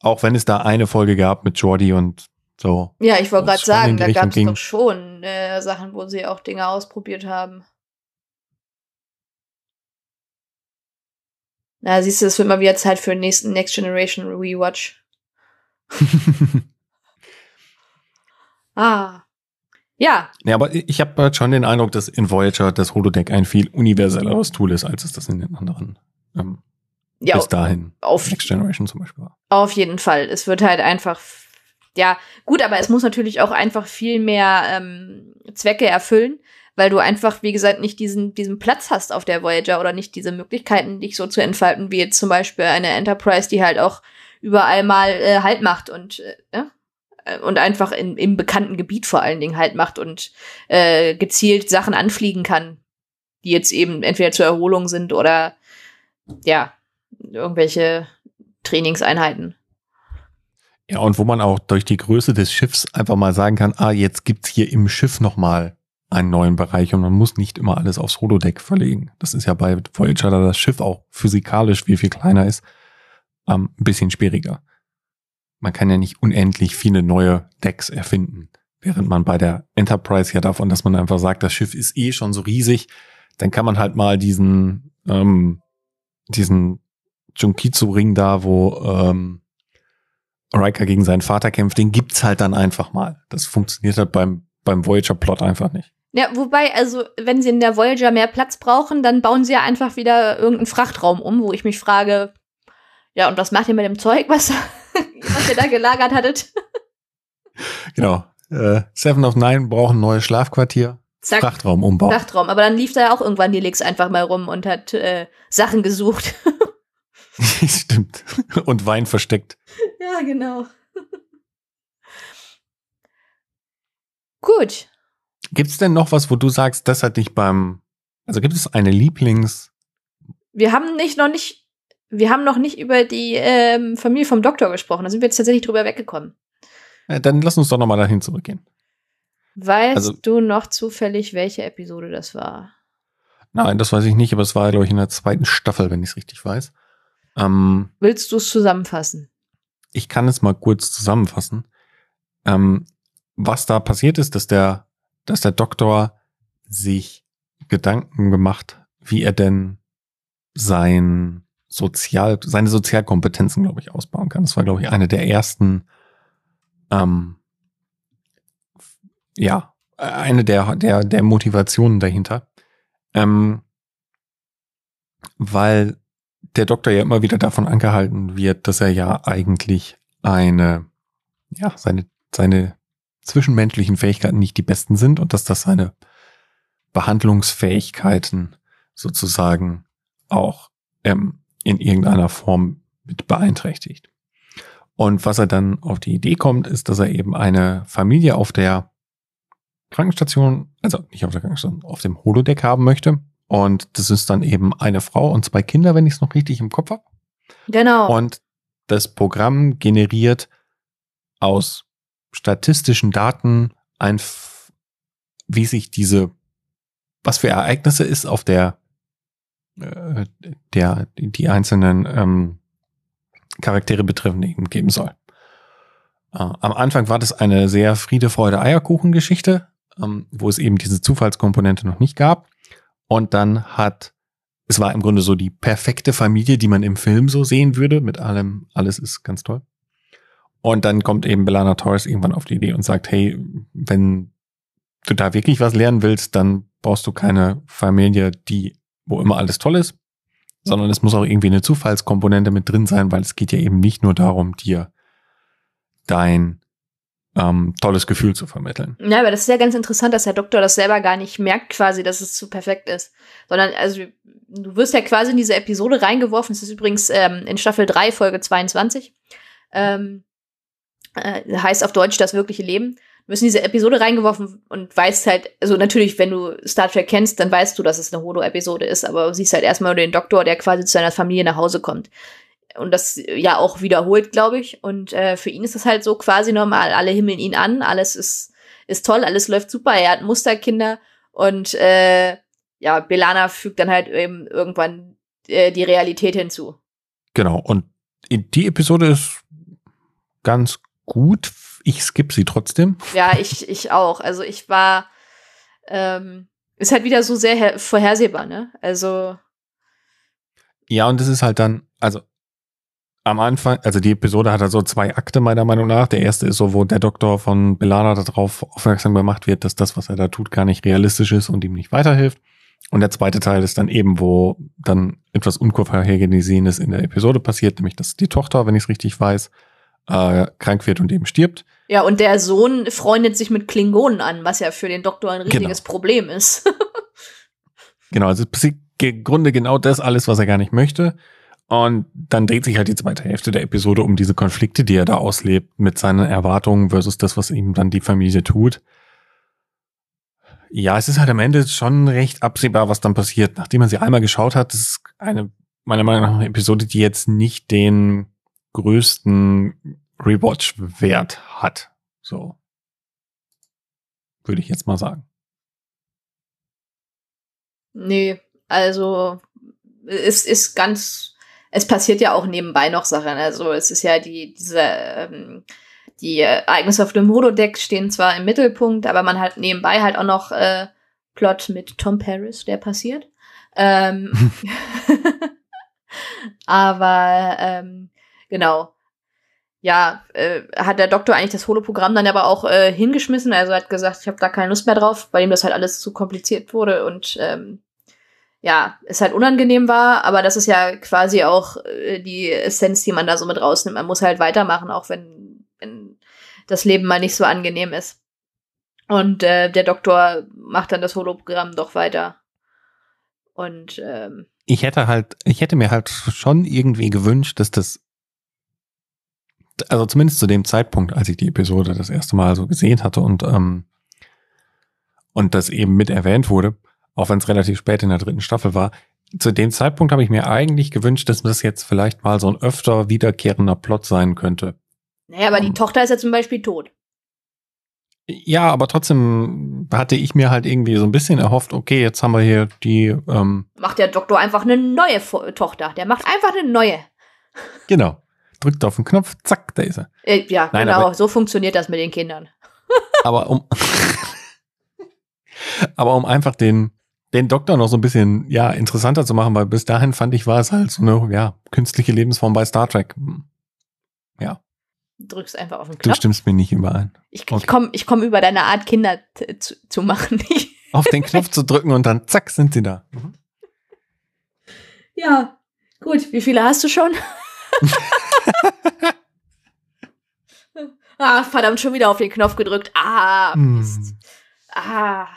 Auch wenn es da eine Folge gab mit Jordi und so. Ja, ich wollte gerade sagen, da gab es doch schon äh, Sachen, wo sie auch Dinge ausprobiert haben. Na, siehst du, es wird mal wieder Zeit für den nächsten Next Generation Rewatch. ah. Ja. Ja, aber ich habe halt schon den Eindruck, dass in Voyager das Holodeck ein viel universelleres Tool ist, als es das in den anderen ähm, ja, bis dahin auf Next Generation zum Beispiel war. Auf jeden Fall. Es wird halt einfach, ja, gut, aber es muss natürlich auch einfach viel mehr ähm, Zwecke erfüllen, weil du einfach, wie gesagt, nicht diesen, diesen Platz hast auf der Voyager oder nicht diese Möglichkeiten, dich so zu entfalten, wie jetzt zum Beispiel eine Enterprise, die halt auch überall mal äh, Halt macht und äh, äh, und einfach in, im bekannten Gebiet vor allen Dingen halt macht und äh, gezielt Sachen anfliegen kann, die jetzt eben entweder zur Erholung sind oder ja, irgendwelche Trainingseinheiten. Ja, und wo man auch durch die Größe des Schiffs einfach mal sagen kann, ah, jetzt gibt's hier im Schiff nochmal einen neuen Bereich und man muss nicht immer alles aufs Holodeck verlegen. Das ist ja bei Voyager, da das Schiff auch physikalisch wie viel kleiner ist, ähm, ein bisschen schwieriger man kann ja nicht unendlich viele neue Decks erfinden. Während man bei der Enterprise ja davon, dass man einfach sagt, das Schiff ist eh schon so riesig, dann kann man halt mal diesen, ähm, diesen Junkizu-Ring da, wo ähm, Riker gegen seinen Vater kämpft, den gibt's halt dann einfach mal. Das funktioniert halt beim, beim Voyager-Plot einfach nicht. Ja, wobei, also, wenn sie in der Voyager mehr Platz brauchen, dann bauen sie ja einfach wieder irgendeinen Frachtraum um, wo ich mich frage, ja, und was macht ihr mit dem Zeug, was, was ihr da gelagert hattet? genau. Äh, Seven of Nine brauchen ein neues Schlafquartier. Zack. Frachtraum umbauen. Frachtraum. Aber dann lief da ja auch irgendwann die Lix einfach mal rum und hat äh, Sachen gesucht. Stimmt. Und Wein versteckt. Ja, genau. Gut. Gibt's denn noch was, wo du sagst, das hat dich beim, also gibt es eine Lieblings? Wir haben nicht noch nicht wir haben noch nicht über die ähm, Familie vom Doktor gesprochen. Da sind wir jetzt tatsächlich drüber weggekommen. Ja, dann lass uns doch noch mal dahin zurückgehen. Weißt also, du noch zufällig, welche Episode das war? Nein, das weiß ich nicht, aber es war, glaube ich, in der zweiten Staffel, wenn ich es richtig weiß. Ähm, Willst du es zusammenfassen? Ich kann es mal kurz zusammenfassen. Ähm, was da passiert ist, dass der, dass der Doktor sich Gedanken gemacht, wie er denn sein sozial, seine Sozialkompetenzen, glaube ich, ausbauen kann. Das war, glaube ich, eine der ersten, ähm, ja, eine der, der, der Motivationen dahinter. Ähm, weil der Doktor ja immer wieder davon angehalten wird, dass er ja eigentlich eine, ja, seine, seine zwischenmenschlichen Fähigkeiten nicht die besten sind und dass das seine Behandlungsfähigkeiten sozusagen auch ähm, in irgendeiner Form mit beeinträchtigt. Und was er dann auf die Idee kommt, ist, dass er eben eine Familie auf der Krankenstation, also nicht auf der Krankenstation, auf dem Holodeck haben möchte. Und das ist dann eben eine Frau und zwei Kinder, wenn ich es noch richtig im Kopf habe. Genau. Und das Programm generiert aus statistischen Daten ein, wie sich diese, was für Ereignisse ist auf der äh, der die einzelnen ähm, Charaktere betreffend eben geben soll. Äh, am Anfang war das eine sehr Friede, Freude, Eierkuchen-Geschichte, ähm, wo es eben diese Zufallskomponente noch nicht gab. Und dann hat, es war im Grunde so die perfekte Familie, die man im Film so sehen würde, mit allem, alles ist ganz toll. Und dann kommt eben Belana Torres irgendwann auf die Idee und sagt, hey, wenn du da wirklich was lernen willst, dann brauchst du keine Familie, die wo immer alles toll ist, sondern es muss auch irgendwie eine Zufallskomponente mit drin sein, weil es geht ja eben nicht nur darum, dir dein ähm, tolles Gefühl zu vermitteln. Ja, aber das ist ja ganz interessant, dass der Doktor das selber gar nicht merkt, quasi, dass es zu perfekt ist. Sondern, also, du wirst ja quasi in diese Episode reingeworfen. Das ist übrigens ähm, in Staffel 3, Folge 22. Ähm, äh, heißt auf Deutsch das wirkliche Leben wirst in diese Episode reingeworfen und weißt halt, also natürlich, wenn du Star Trek kennst, dann weißt du, dass es eine Holo-Episode ist, aber du siehst halt erstmal den Doktor, der quasi zu seiner Familie nach Hause kommt. Und das ja auch wiederholt, glaube ich. Und äh, für ihn ist das halt so quasi normal. Alle himmeln ihn an, alles ist, ist toll, alles läuft super. Er hat Musterkinder Und äh, ja, Belana fügt dann halt eben irgendwann äh, die Realität hinzu. Genau. Und die Episode ist ganz gut. Ich skippe sie trotzdem. Ja, ich, ich auch. Also ich war, ähm, ist halt wieder so sehr vorhersehbar, ne? Also. Ja, und es ist halt dann, also am Anfang, also die Episode hat also zwei Akte meiner Meinung nach. Der erste ist so, wo der Doktor von Belana darauf aufmerksam gemacht wird, dass das, was er da tut, gar nicht realistisch ist und ihm nicht weiterhilft. Und der zweite Teil ist dann eben, wo dann etwas Unvorhergesehenes in der Episode passiert, nämlich dass die Tochter, wenn ich es richtig weiß, äh, krank wird und eben stirbt. Ja, und der Sohn freundet sich mit Klingonen an, was ja für den Doktor ein riesiges genau. Problem ist. genau, also im Grunde genau das alles, was er gar nicht möchte. Und dann dreht sich halt die zweite Hälfte der Episode um diese Konflikte, die er da auslebt, mit seinen Erwartungen versus das, was ihm dann die Familie tut. Ja, es ist halt am Ende schon recht absehbar, was dann passiert. Nachdem man sie einmal geschaut hat, ist eine, meiner Meinung nach, eine Episode, die jetzt nicht den größten Rewatch-Wert hat. So. Würde ich jetzt mal sagen. Nee, also es ist ganz, es passiert ja auch nebenbei noch Sachen. Also es ist ja die, diese, ähm, die Ereignisse auf dem Holodeck stehen zwar im Mittelpunkt, aber man hat nebenbei halt auch noch äh, Plot mit Tom Paris, der passiert. Ähm, aber ähm, genau. Ja, äh, hat der Doktor eigentlich das Holoprogramm dann aber auch äh, hingeschmissen. Also hat gesagt, ich habe da keine Lust mehr drauf, weil ihm das halt alles zu kompliziert wurde und ähm, ja, es halt unangenehm war, aber das ist ja quasi auch äh, die Essenz, die man da so mit rausnimmt. Man muss halt weitermachen, auch wenn, wenn das Leben mal nicht so angenehm ist. Und äh, der Doktor macht dann das Hologramm doch weiter. Und ähm, ich hätte halt, ich hätte mir halt schon irgendwie gewünscht, dass das, also zumindest zu dem Zeitpunkt, als ich die Episode das erste Mal so gesehen hatte und ähm, und das eben mit erwähnt wurde, auch wenn es relativ spät in der dritten Staffel war. Zu dem Zeitpunkt habe ich mir eigentlich gewünscht, dass das jetzt vielleicht mal so ein öfter wiederkehrender Plot sein könnte. Naja, aber die ähm. Tochter ist ja zum Beispiel tot. Ja, aber trotzdem hatte ich mir halt irgendwie so ein bisschen erhofft, okay, jetzt haben wir hier die. Ähm, macht der Doktor einfach eine neue Tochter. Der macht einfach eine neue. Genau. Drückt auf den Knopf, zack, da ist er. Äh, ja, Nein, genau. so funktioniert das mit den Kindern. aber um. aber um einfach den, den Doktor noch so ein bisschen, ja, interessanter zu machen, weil bis dahin fand ich, war es halt so eine, ja, künstliche Lebensform bei Star Trek. Hm. Ja. Du drückst einfach auf den Knopf. Du stimmst mir nicht überein. Ich, okay. ich komme ich komm über deine Art, Kinder zu, zu machen. auf den Knopf zu drücken und dann zack, sind sie da. Mhm. Ja, gut. Wie viele hast du schon? ah, verdammt, schon wieder auf den Knopf gedrückt. Ah, Mist. Hm. Ah.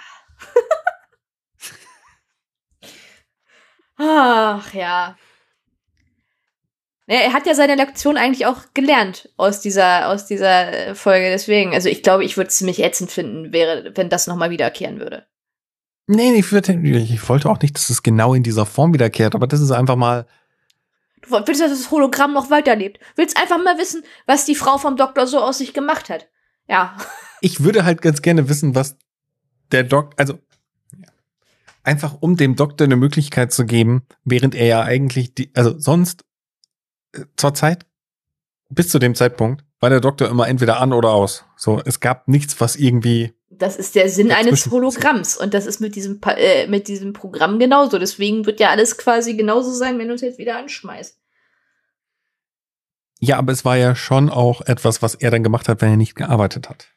Ach ja. Er hat ja seine Lektion eigentlich auch gelernt aus dieser, aus dieser Folge. Deswegen, also ich glaube, ich würde es ziemlich ätzend finden, wäre, wenn das nochmal wiederkehren würde. Nee, ich, würde, ich wollte auch nicht, dass es genau in dieser Form wiederkehrt, aber das ist einfach mal. Du willst, dass das Hologramm noch weiterlebt. Willst einfach mal wissen, was die Frau vom Doktor so aus sich gemacht hat. Ja. Ich würde halt ganz gerne wissen, was der Doc, also einfach um dem Doktor eine Möglichkeit zu geben, während er ja eigentlich die, also sonst äh, zur Zeit bis zu dem Zeitpunkt war der Doktor immer entweder an oder aus. So, es gab nichts, was irgendwie. Das ist der Sinn eines Hologramms und das ist mit diesem äh, mit diesem Programm genauso. Deswegen wird ja alles quasi genauso sein, wenn du es jetzt wieder anschmeißt. Ja, aber es war ja schon auch etwas, was er dann gemacht hat, wenn er nicht gearbeitet hat.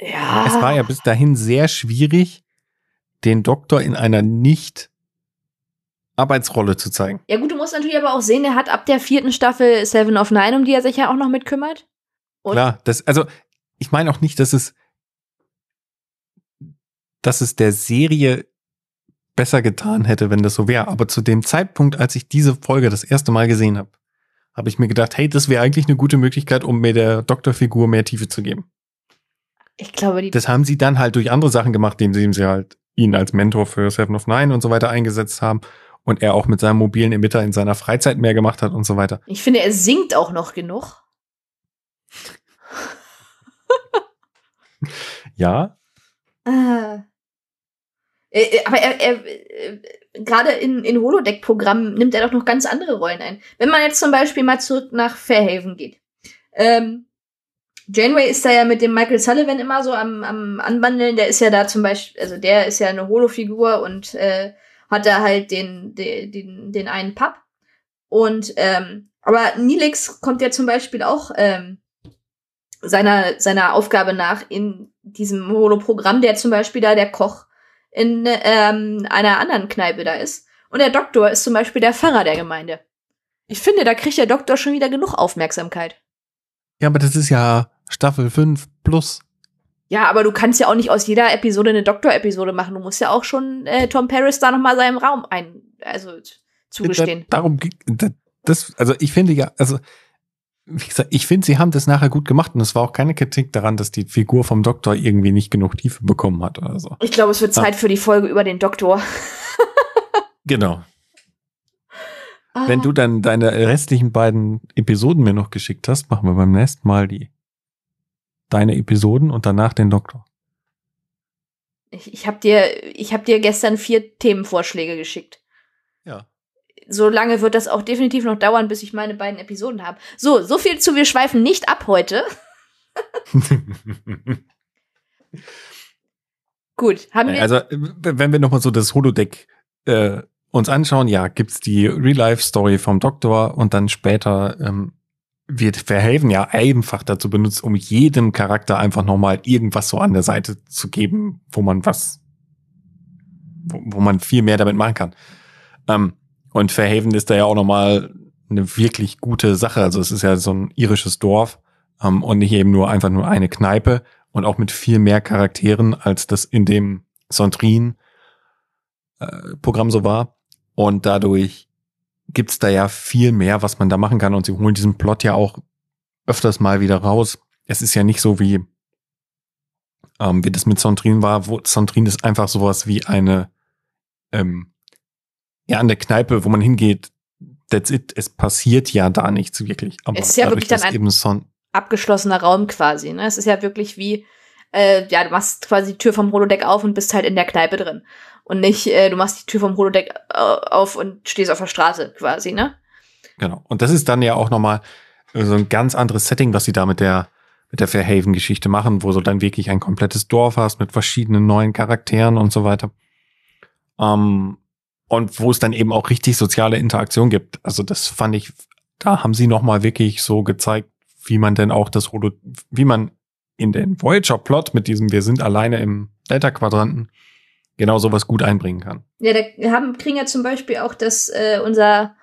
Ja. Es war ja bis dahin sehr schwierig, den Doktor in einer nicht Arbeitsrolle zu zeigen. Ja gut, du musst natürlich aber auch sehen, er hat ab der vierten Staffel Seven of Nine, um die er sich ja auch noch mit kümmert. Und Klar, das, also ich meine auch nicht, dass es, dass es der Serie besser getan hätte, wenn das so wäre. Aber zu dem Zeitpunkt, als ich diese Folge das erste Mal gesehen habe, habe ich mir gedacht, hey, das wäre eigentlich eine gute Möglichkeit, um mir der Doktorfigur mehr Tiefe zu geben. Ich glaube, die. Das haben sie dann halt durch andere Sachen gemacht, indem sie halt ihn als Mentor für Seven of Nine und so weiter eingesetzt haben und er auch mit seinem mobilen Emitter in seiner Freizeit mehr gemacht hat und so weiter. Ich finde, er singt auch noch genug. ja. Ah. Äh, äh, aber er, er äh, gerade in, in Holodeck-Programmen nimmt er doch noch ganz andere Rollen ein. Wenn man jetzt zum Beispiel mal zurück nach Fairhaven geht. Ähm, Janeway ist da ja mit dem Michael Sullivan immer so am, am Anbandeln. Der ist ja da zum Beispiel, also der ist ja eine Holo-Figur und äh, hat da halt den, den, den, den einen Pub. Und ähm, aber Nilix kommt ja zum Beispiel auch ähm, seiner, seiner Aufgabe nach in diesem Holo-Programm, der zum Beispiel da der Koch in ähm, einer anderen Kneipe da ist. Und der Doktor ist zum Beispiel der Pfarrer der Gemeinde. Ich finde, da kriegt der Doktor schon wieder genug Aufmerksamkeit. Ja, aber das ist ja Staffel 5 plus. Ja, aber du kannst ja auch nicht aus jeder Episode eine Doktor-Episode machen. Du musst ja auch schon äh, Tom Paris da nochmal seinen Raum ein, also zugestehen. Da, darum, das, also ich finde ja, also wie gesagt, ich finde, sie haben das nachher gut gemacht und es war auch keine Kritik daran, dass die Figur vom Doktor irgendwie nicht genug Tiefe bekommen hat oder so. Ich glaube, es wird Zeit ja. für die Folge über den Doktor. genau. Ah. Wenn du dann deine restlichen beiden Episoden mir noch geschickt hast, machen wir beim nächsten Mal die deine Episoden und danach den Doktor. Ich, ich habe dir, ich habe dir gestern vier Themenvorschläge geschickt. Ja so lange wird das auch definitiv noch dauern, bis ich meine beiden Episoden habe. So, so viel zu Wir schweifen nicht ab heute. Gut, haben wir. Also, wenn wir nochmal so das Holodeck äh, uns anschauen, ja, gibt's die Real-Life-Story vom Doktor und dann später ähm, wird Verhaven ja einfach dazu benutzt, um jedem Charakter einfach nochmal irgendwas so an der Seite zu geben, wo man was, wo, wo man viel mehr damit machen kann. Ähm, und Fairhaven ist da ja auch nochmal eine wirklich gute Sache. Also es ist ja so ein irisches Dorf ähm, und nicht eben nur einfach nur eine Kneipe und auch mit viel mehr Charakteren, als das in dem Sontrin-Programm äh, so war. Und dadurch gibt's da ja viel mehr, was man da machen kann. Und sie holen diesen Plot ja auch öfters mal wieder raus. Es ist ja nicht so wie, ähm, wie das mit Sontrin war, wo Sontrin ist einfach sowas wie eine ähm, ja, an der Kneipe, wo man hingeht, that's it. Es passiert ja da nichts wirklich. Aber es ist ja dadurch, wirklich dann ein abgeschlossener Raum quasi. Ne? Es ist ja wirklich wie, äh, ja, du machst quasi die Tür vom Holodeck auf und bist halt in der Kneipe drin. Und nicht, äh, du machst die Tür vom Holodeck äh, auf und stehst auf der Straße quasi, ne? Genau. Und das ist dann ja auch nochmal so ein ganz anderes Setting, was sie da mit der mit der Fairhaven-Geschichte machen, wo du dann wirklich ein komplettes Dorf hast mit verschiedenen neuen Charakteren und so weiter. Ähm, und wo es dann eben auch richtig soziale Interaktion gibt. Also das fand ich, da haben sie nochmal wirklich so gezeigt, wie man denn auch das Holo, wie man in den Voyager-Plot mit diesem Wir sind alleine im Delta-Quadranten genau sowas gut einbringen kann. Ja, da haben, kriegen ja zum Beispiel auch das, äh, unser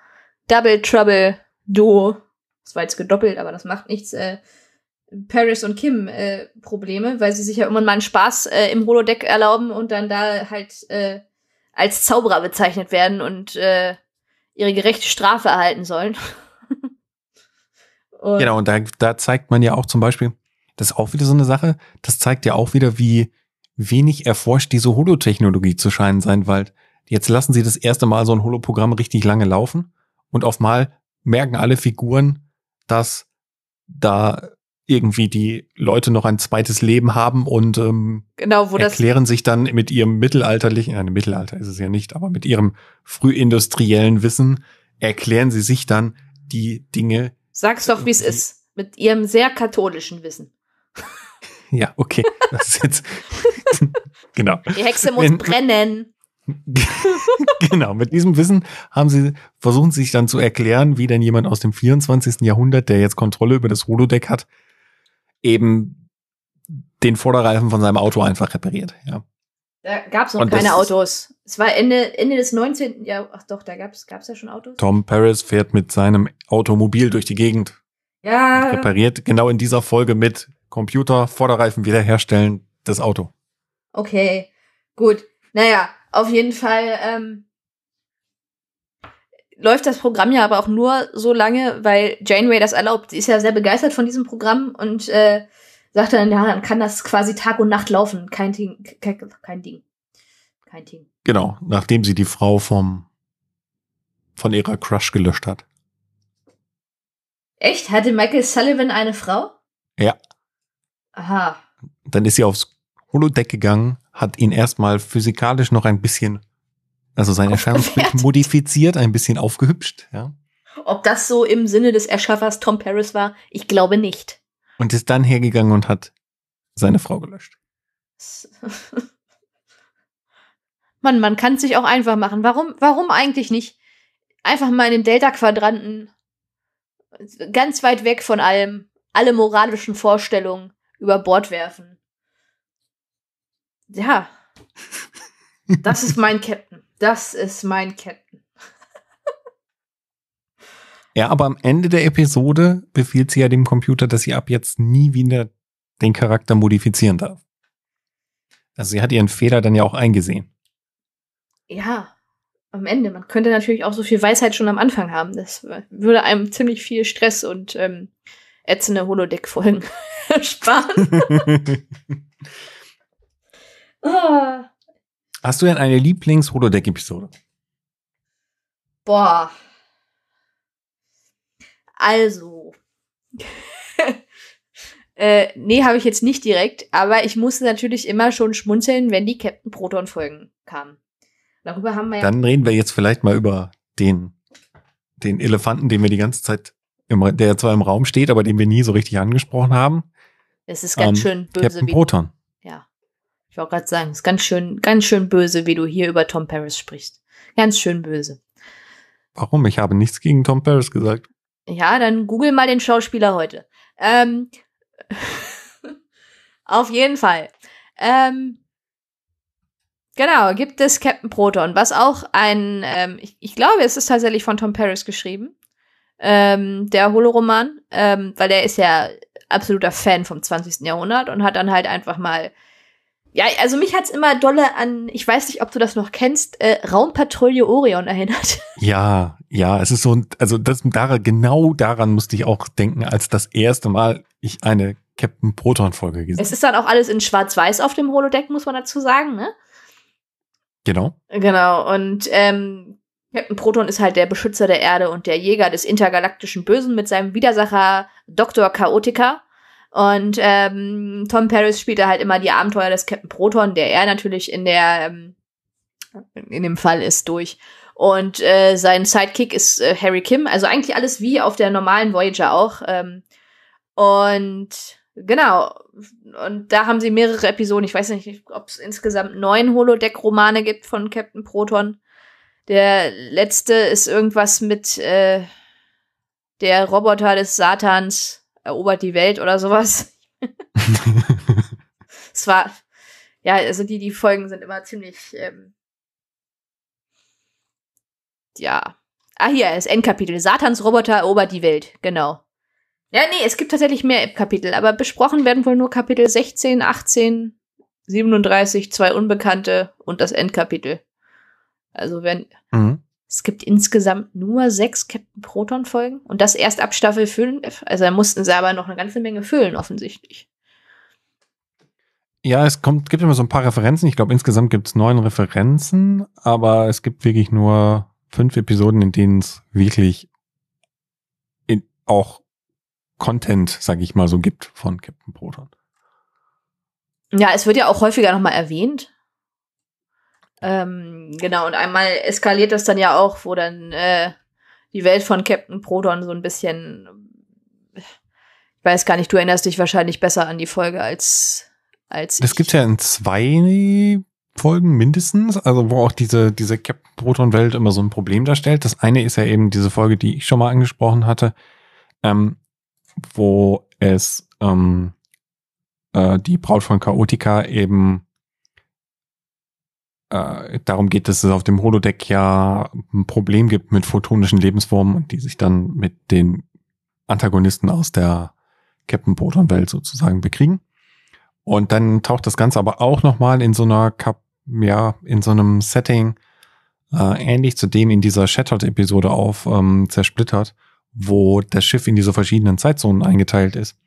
Double Trouble Duo, das war jetzt gedoppelt, aber das macht nichts, äh, Paris und Kim äh, Probleme, weil sie sich ja immer mal einen Spaß äh, im Holodeck erlauben und dann da halt äh, als Zauberer bezeichnet werden und äh, ihre gerechte Strafe erhalten sollen. und genau, und da, da zeigt man ja auch zum Beispiel, das ist auch wieder so eine Sache, das zeigt ja auch wieder, wie wenig erforscht diese Holotechnologie zu scheinen sein, weil jetzt lassen sie das erste Mal so ein Holoprogramm richtig lange laufen und auf mal merken alle Figuren, dass da irgendwie die Leute noch ein zweites Leben haben und ähm, genau, erklären sich dann mit ihrem mittelalterlichen, äh, Mittelalter ist es ja nicht, aber mit ihrem frühindustriellen Wissen erklären sie sich dann die Dinge. Sag's doch, wie es ist, mit ihrem sehr katholischen Wissen. Ja, okay. Das ist jetzt genau. Die Hexe muss Wenn, brennen. genau, mit diesem Wissen haben sie versuchen sich dann zu erklären, wie denn jemand aus dem 24. Jahrhundert, der jetzt Kontrolle über das Holodeck hat, eben den Vorderreifen von seinem Auto einfach repariert, ja. Da gab es noch Und keine Autos. Es war Ende, Ende des 19. Ja, ach doch, da gab es ja schon Autos. Tom Paris fährt mit seinem Automobil durch die Gegend. Ja. Repariert genau in dieser Folge mit Computer, Vorderreifen wiederherstellen, das Auto. Okay, gut. Naja, auf jeden Fall ähm, läuft das Programm ja aber auch nur so lange, weil Janeway das erlaubt. Sie ist ja sehr begeistert von diesem Programm und äh, sagt dann, ja, dann kann das quasi Tag und Nacht laufen. Kein Ding, kein, kein Ding. Kein Ding. Genau, nachdem sie die Frau vom von ihrer Crush gelöscht hat. Echt? Hatte Michael Sullivan eine Frau? Ja. Aha. Dann ist sie aufs Holodeck gegangen, hat ihn erstmal physikalisch noch ein bisschen, also sein Erscheinungsbild modifiziert, ein bisschen aufgehübscht, ja. Ob das so im Sinne des Erschaffers Tom Paris war, ich glaube nicht. Und ist dann hergegangen und hat seine Frau gelöscht. Mann, man kann es sich auch einfach machen. Warum, warum eigentlich nicht? Einfach mal in den Delta-Quadranten, ganz weit weg von allem, alle moralischen Vorstellungen über Bord werfen. Ja. Das ist mein Captain. Das ist mein Captain. Ja, aber am Ende der Episode befiehlt sie ja dem Computer, dass sie ab jetzt nie wieder den Charakter modifizieren darf. Also sie hat ihren Fehler dann ja auch eingesehen. Ja, am Ende. Man könnte natürlich auch so viel Weisheit schon am Anfang haben. Das würde einem ziemlich viel Stress und ähm, ätzende Holodeck-Folgen sparen. ah. Hast du denn eine Lieblings-Holodeck-Episode? Boah. Also. äh, nee, habe ich jetzt nicht direkt, aber ich musste natürlich immer schon schmunzeln, wenn die Captain Proton-Folgen kamen. Darüber haben wir ja. Dann reden wir jetzt vielleicht mal über den, den Elefanten, den wir die ganze Zeit, im, der zwar im Raum steht, aber den wir nie so richtig angesprochen haben. Es ist ganz ähm, schön böse. Captain wie Proton. Ja. Ich wollte gerade sagen, es ist ganz schön, ganz schön böse, wie du hier über Tom Paris sprichst. Ganz schön böse. Warum? Ich habe nichts gegen Tom Paris gesagt. Ja, dann google mal den Schauspieler heute. Ähm, auf jeden Fall. Ähm, genau, gibt es Captain Proton, was auch ein, ähm, ich, ich, glaube, es ist tatsächlich von Tom Paris geschrieben, ähm, der Holoroman, ähm, weil der ist ja absoluter Fan vom 20. Jahrhundert und hat dann halt einfach mal ja, also mich hat's immer dolle an, ich weiß nicht, ob du das noch kennst, äh, Raumpatrouille Orion erinnert. Ja, ja, es ist so, also das, daran, genau daran musste ich auch denken, als das erste Mal ich eine Captain Proton Folge gesehen. Es ist dann auch alles in Schwarz-Weiß auf dem Holodeck, muss man dazu sagen, ne? Genau. Genau. Und ähm, Captain Proton ist halt der Beschützer der Erde und der Jäger des intergalaktischen Bösen mit seinem Widersacher Dr. Chaotica. Und ähm, Tom Paris spielt da halt immer die Abenteuer des Captain Proton, der er natürlich in der ähm, in dem Fall ist durch. Und äh, sein Sidekick ist äh, Harry Kim, also eigentlich alles wie auf der normalen Voyager auch. Ähm, und genau, und da haben sie mehrere Episoden. Ich weiß nicht, ob es insgesamt neun Holodeck-Romane gibt von Captain Proton. Der letzte ist irgendwas mit äh, der Roboter des Satans erobert die Welt oder sowas. es war, ja, also die, die Folgen sind immer ziemlich, ähm, ja. Ah, hier, das Endkapitel. Satans Roboter erobert die Welt, genau. Ja, nee, es gibt tatsächlich mehr Kapitel, aber besprochen werden wohl nur Kapitel 16, 18, 37, zwei Unbekannte und das Endkapitel. Also wenn, mhm. Es gibt insgesamt nur sechs Captain Proton Folgen und das erst ab Staffel 5. Also da mussten sie aber noch eine ganze Menge füllen, offensichtlich. Ja, es kommt, gibt immer so ein paar Referenzen. Ich glaube, insgesamt gibt es neun Referenzen, aber es gibt wirklich nur fünf Episoden, in denen es wirklich in, auch Content, sag ich mal, so gibt von Captain Proton. Ja, es wird ja auch häufiger nochmal erwähnt. Ähm, genau, und einmal eskaliert das dann ja auch, wo dann äh, die Welt von Captain Proton so ein bisschen. Ich weiß gar nicht, du erinnerst dich wahrscheinlich besser an die Folge als. als das ich. gibt's ja in zwei Folgen mindestens, also wo auch diese, diese Captain Proton-Welt immer so ein Problem darstellt. Das eine ist ja eben diese Folge, die ich schon mal angesprochen hatte, ähm, wo es ähm, äh, die Braut von Chaotica eben äh, darum geht, dass es auf dem Holodeck ja ein Problem gibt mit photonischen Lebensformen und die sich dann mit den Antagonisten aus der Captain Proton Welt sozusagen bekriegen. Und dann taucht das Ganze aber auch nochmal in so einer, Kap ja, in so einem Setting äh, ähnlich zu dem in dieser Shattered-Episode auf ähm, zersplittert, wo das Schiff in diese verschiedenen Zeitzonen eingeteilt ist,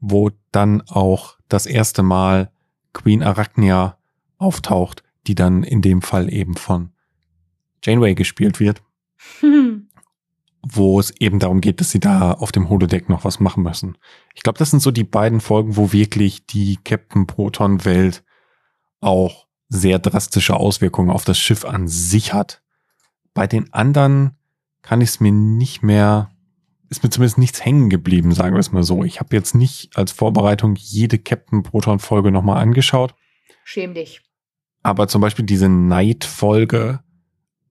wo dann auch das erste Mal Queen Arachnia auftaucht, die dann in dem Fall eben von Janeway gespielt wird. Hm. Wo es eben darum geht, dass sie da auf dem Holodeck noch was machen müssen. Ich glaube, das sind so die beiden Folgen, wo wirklich die Captain Proton Welt auch sehr drastische Auswirkungen auf das Schiff an sich hat. Bei den anderen kann ich es mir nicht mehr, ist mir zumindest nichts hängen geblieben, sagen wir es mal so. Ich habe jetzt nicht als Vorbereitung jede Captain Proton Folge nochmal angeschaut. Schäm dich. Aber zum Beispiel diese Night-Folge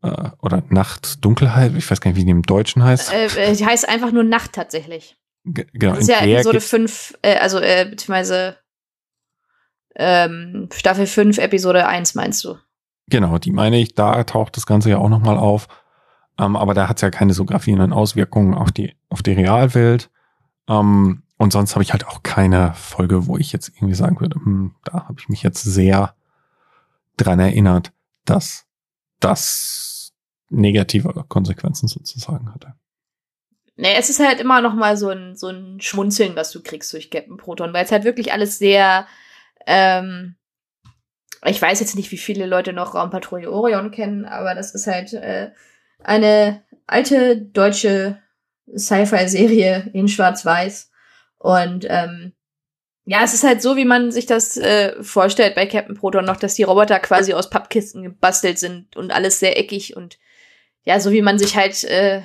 äh, oder Nacht, Dunkelheit, ich weiß gar nicht, wie die im Deutschen heißt. Äh, äh, die heißt einfach nur Nacht tatsächlich. G genau, Das ist ja Episode 5, äh, also äh, beziehungsweise ähm, Staffel 5, Episode 1 meinst du? Genau, die meine ich, da taucht das Ganze ja auch nochmal auf. Ähm, aber da hat es ja keine so gravierenden Auswirkungen auf die, auf die Realwelt. Ähm, und sonst habe ich halt auch keine Folge, wo ich jetzt irgendwie sagen würde, hm, da habe ich mich jetzt sehr dran erinnert, dass das negative Konsequenzen sozusagen hatte. Nee, es ist halt immer noch mal so ein, so ein Schmunzeln, was du kriegst durch Captain Proton, weil es halt wirklich alles sehr, ähm, ich weiß jetzt nicht, wie viele Leute noch Raumpatrouille Orion kennen, aber das ist halt äh, eine alte deutsche Sci-Fi-Serie in Schwarz-Weiß. Und ähm, ja, es ist halt so, wie man sich das äh, vorstellt bei Captain Proton noch, dass die Roboter quasi aus Pappkisten gebastelt sind und alles sehr eckig und ja, so wie man sich halt, äh,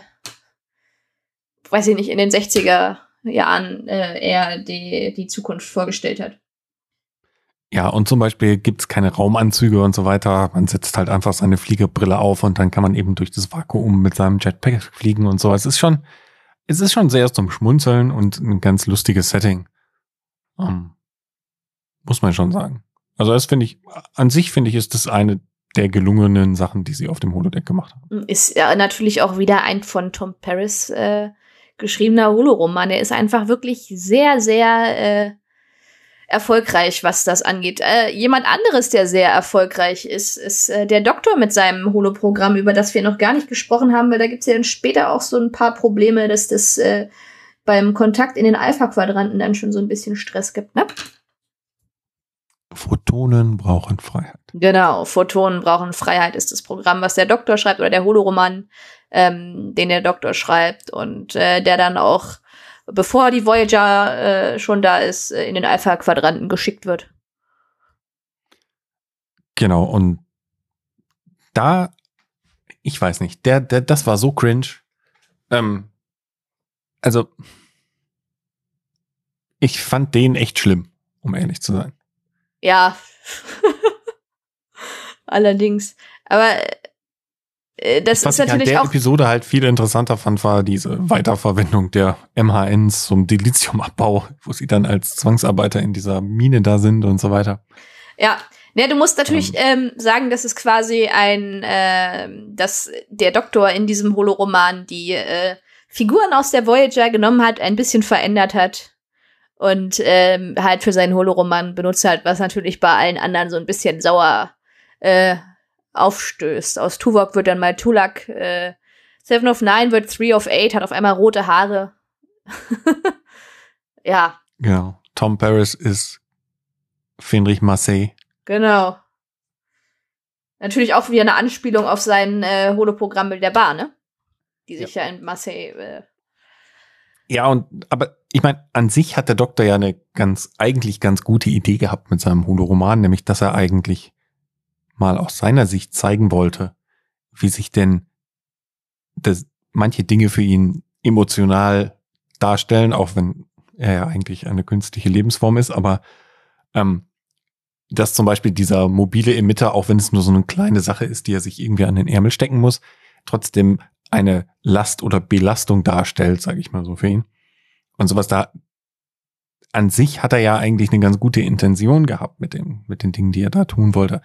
weiß ich nicht, in den 60er Jahren äh, eher die, die Zukunft vorgestellt hat. Ja, und zum Beispiel gibt's keine Raumanzüge und so weiter. Man setzt halt einfach seine Fliegerbrille auf und dann kann man eben durch das Vakuum mit seinem Jetpack fliegen und so. Es ist schon, es ist schon sehr zum Schmunzeln und ein ganz lustiges Setting. Um, muss man schon sagen. Also das finde ich, an sich finde ich, ist das eine der gelungenen Sachen, die sie auf dem Holodeck gemacht haben. Ist ja natürlich auch wieder ein von Tom Paris äh, geschriebener Holoroman. Der ist einfach wirklich sehr, sehr äh, erfolgreich, was das angeht. Äh, jemand anderes, der sehr erfolgreich ist, ist äh, der Doktor mit seinem Holoprogramm, über das wir noch gar nicht gesprochen haben, weil da gibt's ja dann später auch so ein paar Probleme, dass das äh, beim Kontakt in den Alpha-Quadranten dann schon so ein bisschen Stress gibt, ne? Photonen brauchen Freiheit. Genau, Photonen brauchen Freiheit ist das Programm, was der Doktor schreibt oder der Holoroman, ähm, den der Doktor schreibt und äh, der dann auch, bevor die Voyager äh, schon da ist, äh, in den Alpha-Quadranten geschickt wird. Genau, und da, ich weiß nicht, der, der, das war so cringe. Ähm, also, ich fand den echt schlimm, um ehrlich zu sein. Ja. Allerdings. Aber äh, das Was ist ich an natürlich der auch. Episode halt viel interessanter fand, war diese Weiterverwendung der MHNs zum Dilithiumabbau, wo sie dann als Zwangsarbeiter in dieser Mine da sind und so weiter. Ja. Ja, du musst natürlich ähm, sagen, dass es quasi ein, äh, dass der Doktor in diesem Holoroman die äh, Figuren aus der Voyager genommen hat, ein bisschen verändert hat und ähm, halt für seinen Holoroman benutzt hat, was natürlich bei allen anderen so ein bisschen sauer äh, aufstößt. Aus Tuvok wird dann mal Tulak, äh, Seven of Nine wird Three of Eight, hat auf einmal rote Haare. ja, Genau. Tom Paris ist Fenrich Marseille. genau. Natürlich auch wieder eine Anspielung auf sein äh, Holoprogramm mit der Bar, ne? Die sich ja, in Marseille äh, Ja, und aber ich meine, an sich hat der Doktor ja eine ganz, eigentlich ganz gute Idee gehabt mit seinem Holo-Roman, nämlich dass er eigentlich mal aus seiner Sicht zeigen wollte, wie sich denn das, manche Dinge für ihn emotional darstellen, auch wenn er ja eigentlich eine künstliche Lebensform ist, aber ähm, dass zum Beispiel dieser mobile Emitter, auch wenn es nur so eine kleine Sache ist, die er sich irgendwie an den Ärmel stecken muss, trotzdem eine Last oder Belastung darstellt, sage ich mal so für ihn. Und sowas da an sich hat er ja eigentlich eine ganz gute Intention gehabt mit dem mit den Dingen, die er da tun wollte.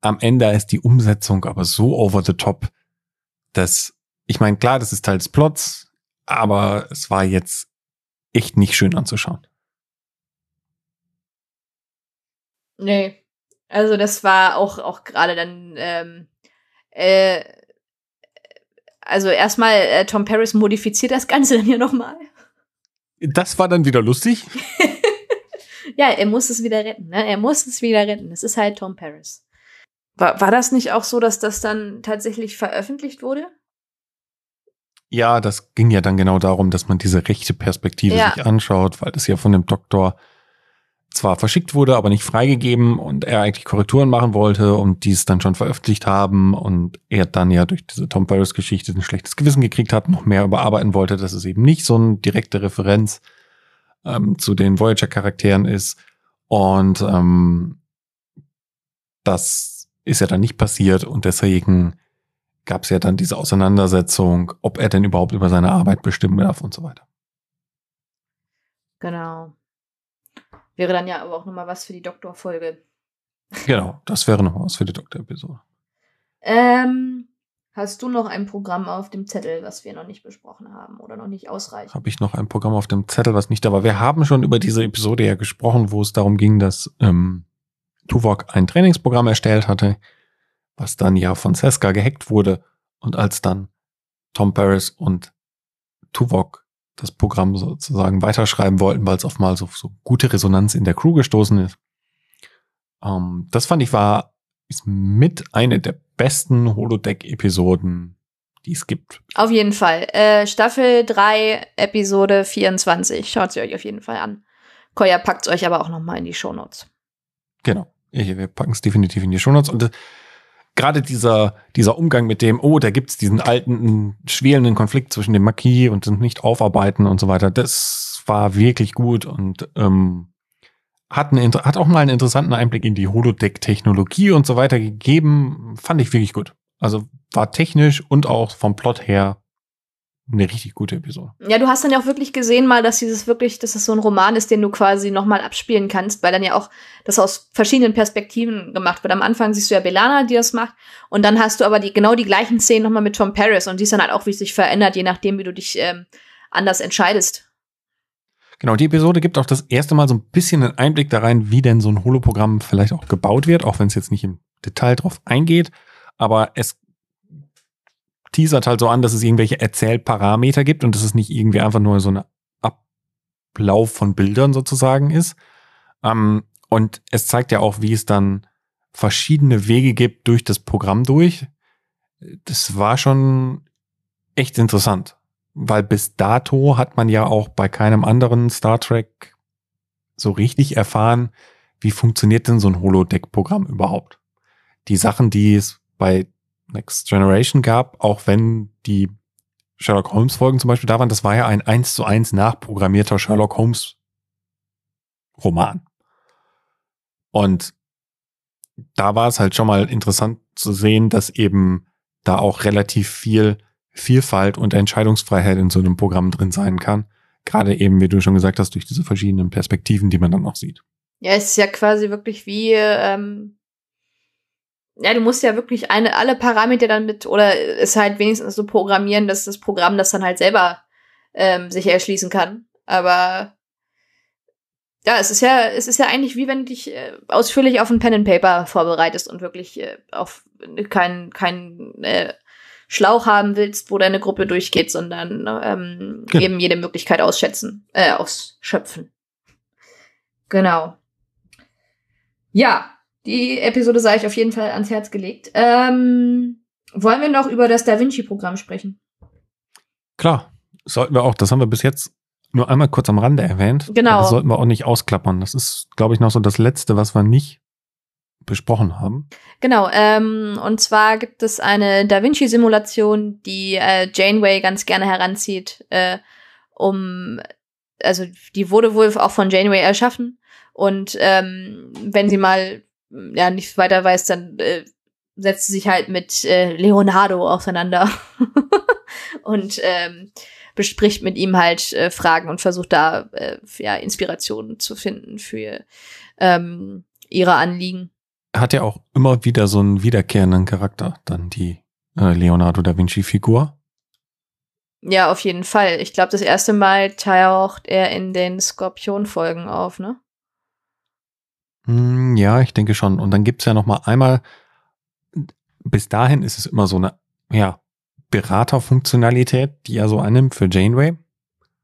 Am Ende ist die Umsetzung aber so over the top, dass ich meine, klar, das ist Teil des Plots, aber es war jetzt echt nicht schön anzuschauen. Nee. Also das war auch, auch gerade dann, ähm, äh, also erstmal, äh, Tom Paris modifiziert das Ganze dann hier nochmal. Das war dann wieder lustig. ja, er muss es wieder retten, ne? Er muss es wieder retten. Es ist halt Tom Paris. War, war das nicht auch so, dass das dann tatsächlich veröffentlicht wurde? Ja, das ging ja dann genau darum, dass man diese rechte Perspektive Ja. sich anschaut, weil das ja von dem Doktor zwar verschickt wurde, aber nicht freigegeben und er eigentlich Korrekturen machen wollte und dies dann schon veröffentlicht haben und er dann ja durch diese Tom Paris Geschichte ein schlechtes Gewissen gekriegt hat, noch mehr überarbeiten wollte, dass es eben nicht so eine direkte Referenz ähm, zu den Voyager Charakteren ist und ähm, das ist ja dann nicht passiert und deswegen gab es ja dann diese Auseinandersetzung, ob er denn überhaupt über seine Arbeit bestimmen darf und so weiter. Genau. Wäre dann ja aber auch nochmal was für die Doktorfolge. Genau, das wäre noch was für die Doktor-Episode. Ähm, hast du noch ein Programm auf dem Zettel, was wir noch nicht besprochen haben oder noch nicht ausreichend? Habe ich noch ein Programm auf dem Zettel, was nicht da war? Wir haben schon über diese Episode ja gesprochen, wo es darum ging, dass ähm, Tuvok ein Trainingsprogramm erstellt hatte, was dann ja von Seska gehackt wurde. Und als dann Tom Paris und Tuvok das Programm sozusagen weiterschreiben wollten, weil es auf mal so, so gute Resonanz in der Crew gestoßen ist. Ähm, das fand ich war ist mit eine der besten Holodeck-Episoden, die es gibt. Auf jeden Fall. Äh, Staffel 3, Episode 24. Schaut sie euch auf jeden Fall an. Koya packt euch aber auch noch mal in die Shownotes. Genau. Wir packen es definitiv in die Shownotes. Und äh, gerade dieser, dieser Umgang mit dem, oh, da gibt's diesen alten, schwelenden Konflikt zwischen dem Marquis und dem Nicht-Aufarbeiten und so weiter, das war wirklich gut und ähm, hat, einen, hat auch mal einen interessanten Einblick in die Holodeck-Technologie und so weiter gegeben. Fand ich wirklich gut. Also war technisch und auch vom Plot her eine richtig gute Episode. Ja, du hast dann ja auch wirklich gesehen mal, dass dieses wirklich, dass es so ein Roman ist, den du quasi nochmal abspielen kannst, weil dann ja auch das aus verschiedenen Perspektiven gemacht wird. Am Anfang siehst du ja Belana, die das macht, und dann hast du aber die, genau die gleichen Szenen nochmal mit Tom Paris und siehst dann halt auch, wie es sich verändert, je nachdem, wie du dich ähm, anders entscheidest. Genau, die Episode gibt auch das erste Mal so ein bisschen einen Einblick da rein, wie denn so ein Holoprogramm vielleicht auch gebaut wird, auch wenn es jetzt nicht im Detail drauf eingeht. Aber es teasert halt so an, dass es irgendwelche Erzählparameter gibt und dass es nicht irgendwie einfach nur so ein Ablauf von Bildern sozusagen ist. Ähm, und es zeigt ja auch, wie es dann verschiedene Wege gibt durch das Programm durch. Das war schon echt interessant, weil bis dato hat man ja auch bei keinem anderen Star Trek so richtig erfahren, wie funktioniert denn so ein Holodeck-Programm überhaupt. Die Sachen, die es bei Next Generation gab, auch wenn die Sherlock Holmes Folgen zum Beispiel da waren, das war ja ein eins zu eins nachprogrammierter Sherlock Holmes Roman. Und da war es halt schon mal interessant zu sehen, dass eben da auch relativ viel Vielfalt und Entscheidungsfreiheit in so einem Programm drin sein kann. Gerade eben, wie du schon gesagt hast, durch diese verschiedenen Perspektiven, die man dann auch sieht. Ja, es ist ja quasi wirklich wie ähm, ja, du musst ja wirklich eine, alle Parameter dann mit, oder es halt wenigstens so programmieren, dass das Programm das dann halt selber ähm, sich erschließen kann. Aber ja, es ist ja, es ist ja eigentlich wie wenn du dich äh, ausführlich auf ein Pen and Paper vorbereitest und wirklich äh, auf keinen kein, äh, Schlauch haben willst, wo deine Gruppe durchgeht, sondern ähm, ja. eben jede Möglichkeit ausschätzen, äh, ausschöpfen. Genau. Ja, die Episode sei ich auf jeden Fall ans Herz gelegt. Ähm, wollen wir noch über das Da Vinci-Programm sprechen? Klar, sollten wir auch. Das haben wir bis jetzt nur einmal kurz am Rande erwähnt. Genau. Das sollten wir auch nicht ausklappern. Das ist, glaube ich, noch so das Letzte, was wir nicht besprochen haben. Genau, ähm, und zwar gibt es eine Da Vinci-Simulation, die äh, Janeway ganz gerne heranzieht, äh, um, also die wurde wohl auch von Janeway erschaffen. Und ähm, wenn sie mal ja nicht weiter weiß, dann äh, setzt sie sich halt mit äh, Leonardo auseinander und ähm, bespricht mit ihm halt äh, Fragen und versucht da äh, ja Inspirationen zu finden für ähm, ihre Anliegen. Hat ja auch immer wieder so einen wiederkehrenden Charakter, dann die äh, Leonardo da Vinci Figur. Ja, auf jeden Fall. Ich glaube, das erste Mal taucht er in den Skorpion-Folgen auf, ne? Hm, ja, ich denke schon. Und dann gibt's ja noch mal einmal, bis dahin ist es immer so eine, ja, Beraterfunktionalität, die er so annimmt für Janeway.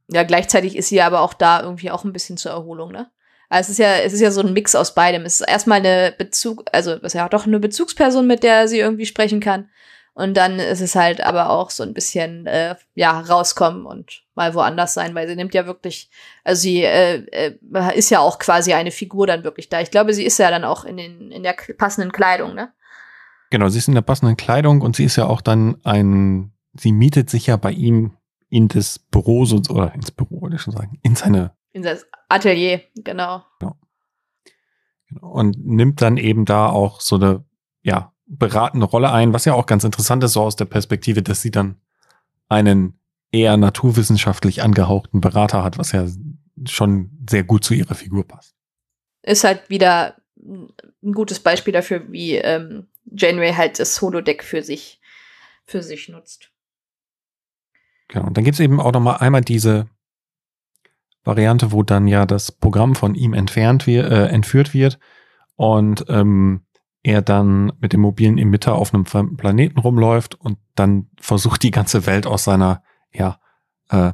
Ja, gleichzeitig ist sie aber auch da irgendwie auch ein bisschen zur Erholung, ne? Also es ist ja, es ist ja so ein Mix aus beidem. Es ist erstmal eine Bezug, also es ist ja doch eine Bezugsperson, mit der sie irgendwie sprechen kann. Und dann ist es halt aber auch so ein bisschen, äh, ja, rauskommen und mal woanders sein, weil sie nimmt ja wirklich, also sie äh, äh, ist ja auch quasi eine Figur dann wirklich da. Ich glaube, sie ist ja dann auch in, den, in der passenden Kleidung, ne? Genau, sie ist in der passenden Kleidung und sie ist ja auch dann ein, sie mietet sich ja bei ihm in das Büro, so, oder ins Büro, würde ich schon sagen, in seine. In das Atelier, genau. genau. Und nimmt dann eben da auch so eine, ja, beratende Rolle ein, was ja auch ganz interessant ist, so aus der Perspektive, dass sie dann einen eher naturwissenschaftlich angehauchten Berater hat, was ja schon sehr gut zu ihrer Figur passt. Ist halt wieder ein gutes Beispiel dafür, wie ähm, Janeway halt das Holodeck für sich, für sich nutzt. Genau, und dann gibt's eben auch noch mal einmal diese Variante, wo dann ja das Programm von ihm entfernt wird, äh, entführt wird und ähm, er dann mit dem mobilen Emitter auf einem fremden Planeten rumläuft und dann versucht die ganze Welt aus seiner, ja, äh,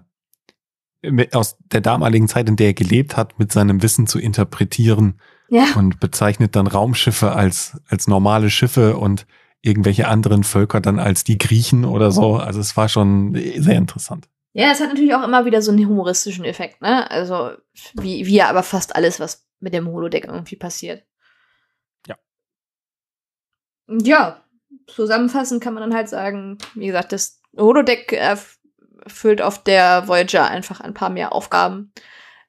aus der damaligen Zeit, in der er gelebt hat, mit seinem Wissen zu interpretieren ja. und bezeichnet dann Raumschiffe als, als normale Schiffe und irgendwelche anderen Völker dann als die Griechen oder so. Also es war schon sehr interessant. Ja, es hat natürlich auch immer wieder so einen humoristischen Effekt, ne? Also wie, wie ja aber fast alles, was mit dem Holodeck irgendwie passiert. Ja, zusammenfassend kann man dann halt sagen, wie gesagt, das Holodeck erfüllt auf der Voyager einfach ein paar mehr Aufgaben.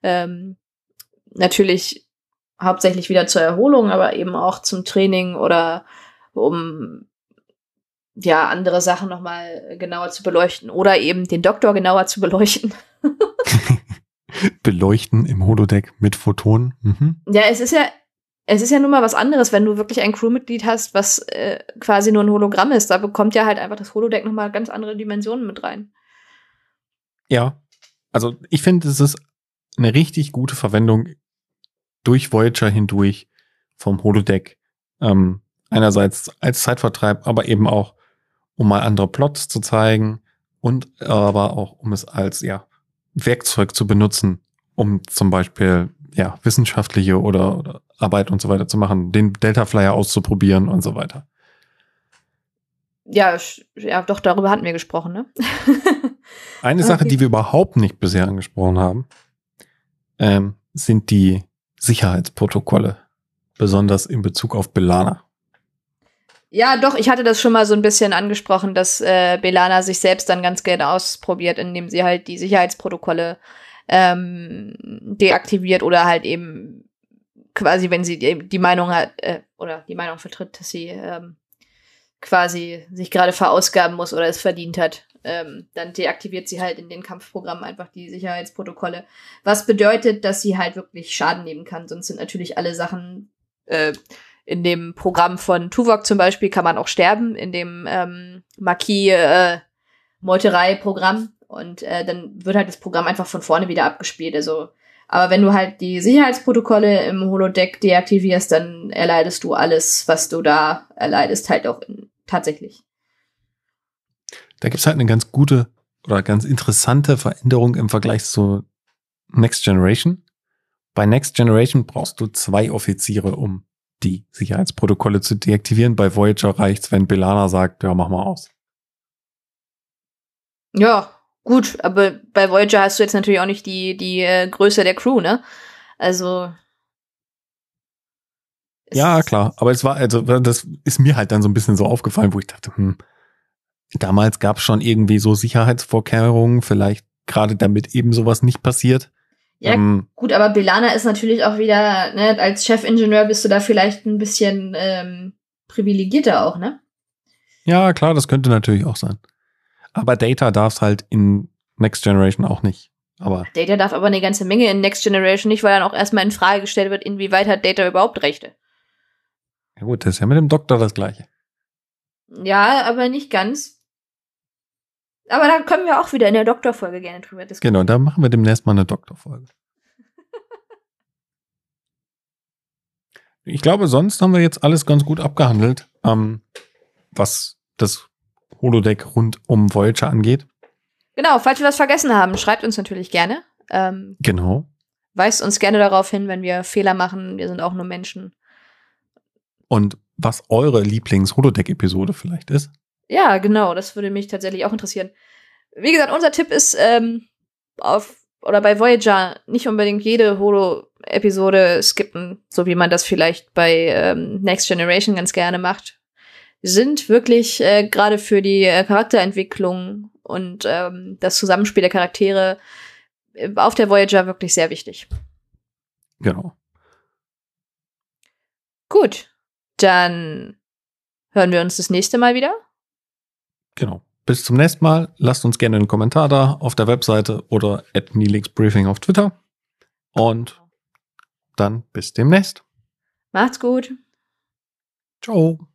Ähm, natürlich hauptsächlich wieder zur Erholung, aber eben auch zum Training oder um ja andere Sachen nochmal genauer zu beleuchten oder eben den Doktor genauer zu beleuchten. beleuchten im Holodeck mit Photonen. Mhm. Ja, es ist ja es ist ja nun mal was anderes, wenn du wirklich ein Crewmitglied hast, was äh, quasi nur ein Hologramm ist. Da bekommt ja halt einfach das Holodeck nochmal ganz andere Dimensionen mit rein. Ja, also ich finde, es ist eine richtig gute Verwendung durch Voyager hindurch vom Holodeck. Ähm, einerseits als Zeitvertreib, aber eben auch, um mal andere Plots zu zeigen und aber auch, um es als ja Werkzeug zu benutzen, um zum Beispiel ja wissenschaftliche oder, oder Arbeit und so weiter zu machen, den Delta Flyer auszuprobieren und so weiter. Ja, ja, doch, darüber hatten wir gesprochen, ne? Eine okay. Sache, die wir überhaupt nicht bisher angesprochen haben, ähm, sind die Sicherheitsprotokolle, besonders in Bezug auf Belana. Ja, doch, ich hatte das schon mal so ein bisschen angesprochen, dass äh, Belana sich selbst dann ganz gerne ausprobiert, indem sie halt die Sicherheitsprotokolle ähm, deaktiviert oder halt eben quasi, wenn sie die, Meinung hat, äh, oder die Meinung vertritt, dass sie ähm, quasi sich gerade verausgaben muss oder es verdient hat, ähm, dann deaktiviert sie halt in den Kampfprogrammen einfach die Sicherheitsprotokolle. Was bedeutet, dass sie halt wirklich Schaden nehmen kann. Sonst sind natürlich alle Sachen äh, in dem Programm von Tuvok zum Beispiel kann man auch sterben, in dem ähm, Marquis äh, Meuterei-Programm. Und äh, dann wird halt das Programm einfach von vorne wieder abgespielt. Also aber wenn du halt die Sicherheitsprotokolle im Holodeck deaktivierst, dann erleidest du alles, was du da erleidest, halt auch in, tatsächlich. Da gibt's halt eine ganz gute oder ganz interessante Veränderung im Vergleich zu Next Generation. Bei Next Generation brauchst du zwei Offiziere, um die Sicherheitsprotokolle zu deaktivieren. Bei Voyager reicht's, wenn Belana sagt, ja, mach mal aus. Ja, Gut, aber bei Voyager hast du jetzt natürlich auch nicht die, die äh, Größe der Crew, ne? Also. Ja, klar. Aber es war, also, das ist mir halt dann so ein bisschen so aufgefallen, wo ich dachte, hm, damals gab es schon irgendwie so Sicherheitsvorkehrungen, vielleicht gerade damit eben sowas nicht passiert. Ja, ähm, gut, aber Belana ist natürlich auch wieder, ne, als Chefingenieur bist du da vielleicht ein bisschen ähm, privilegierter auch, ne? Ja, klar, das könnte natürlich auch sein. Aber Data darf es halt in Next Generation auch nicht. Aber Data darf aber eine ganze Menge in Next Generation nicht, weil dann auch erstmal in Frage gestellt wird, inwieweit hat Data überhaupt Rechte. Ja gut, das ist ja mit dem Doktor das gleiche. Ja, aber nicht ganz. Aber da können wir auch wieder in der Doktorfolge gerne drüber diskutieren. Genau, da machen wir demnächst mal eine Doktorfolge. ich glaube, sonst haben wir jetzt alles ganz gut abgehandelt, ähm, was das Holodeck rund um Voyager angeht. Genau, falls wir was vergessen haben, schreibt uns natürlich gerne. Ähm, genau. Weist uns gerne darauf hin, wenn wir Fehler machen. Wir sind auch nur Menschen. Und was eure Lieblings-Holodeck-Episode vielleicht ist. Ja, genau, das würde mich tatsächlich auch interessieren. Wie gesagt, unser Tipp ist ähm, auf oder bei Voyager nicht unbedingt jede Holo-Episode skippen, so wie man das vielleicht bei ähm, Next Generation ganz gerne macht. Sind wirklich äh, gerade für die äh, Charakterentwicklung und ähm, das Zusammenspiel der Charaktere äh, auf der Voyager wirklich sehr wichtig. Genau. Gut, dann hören wir uns das nächste Mal wieder. Genau. Bis zum nächsten Mal. Lasst uns gerne einen Kommentar da auf der Webseite oder at Briefing auf Twitter. Und dann bis demnächst. Macht's gut. Ciao.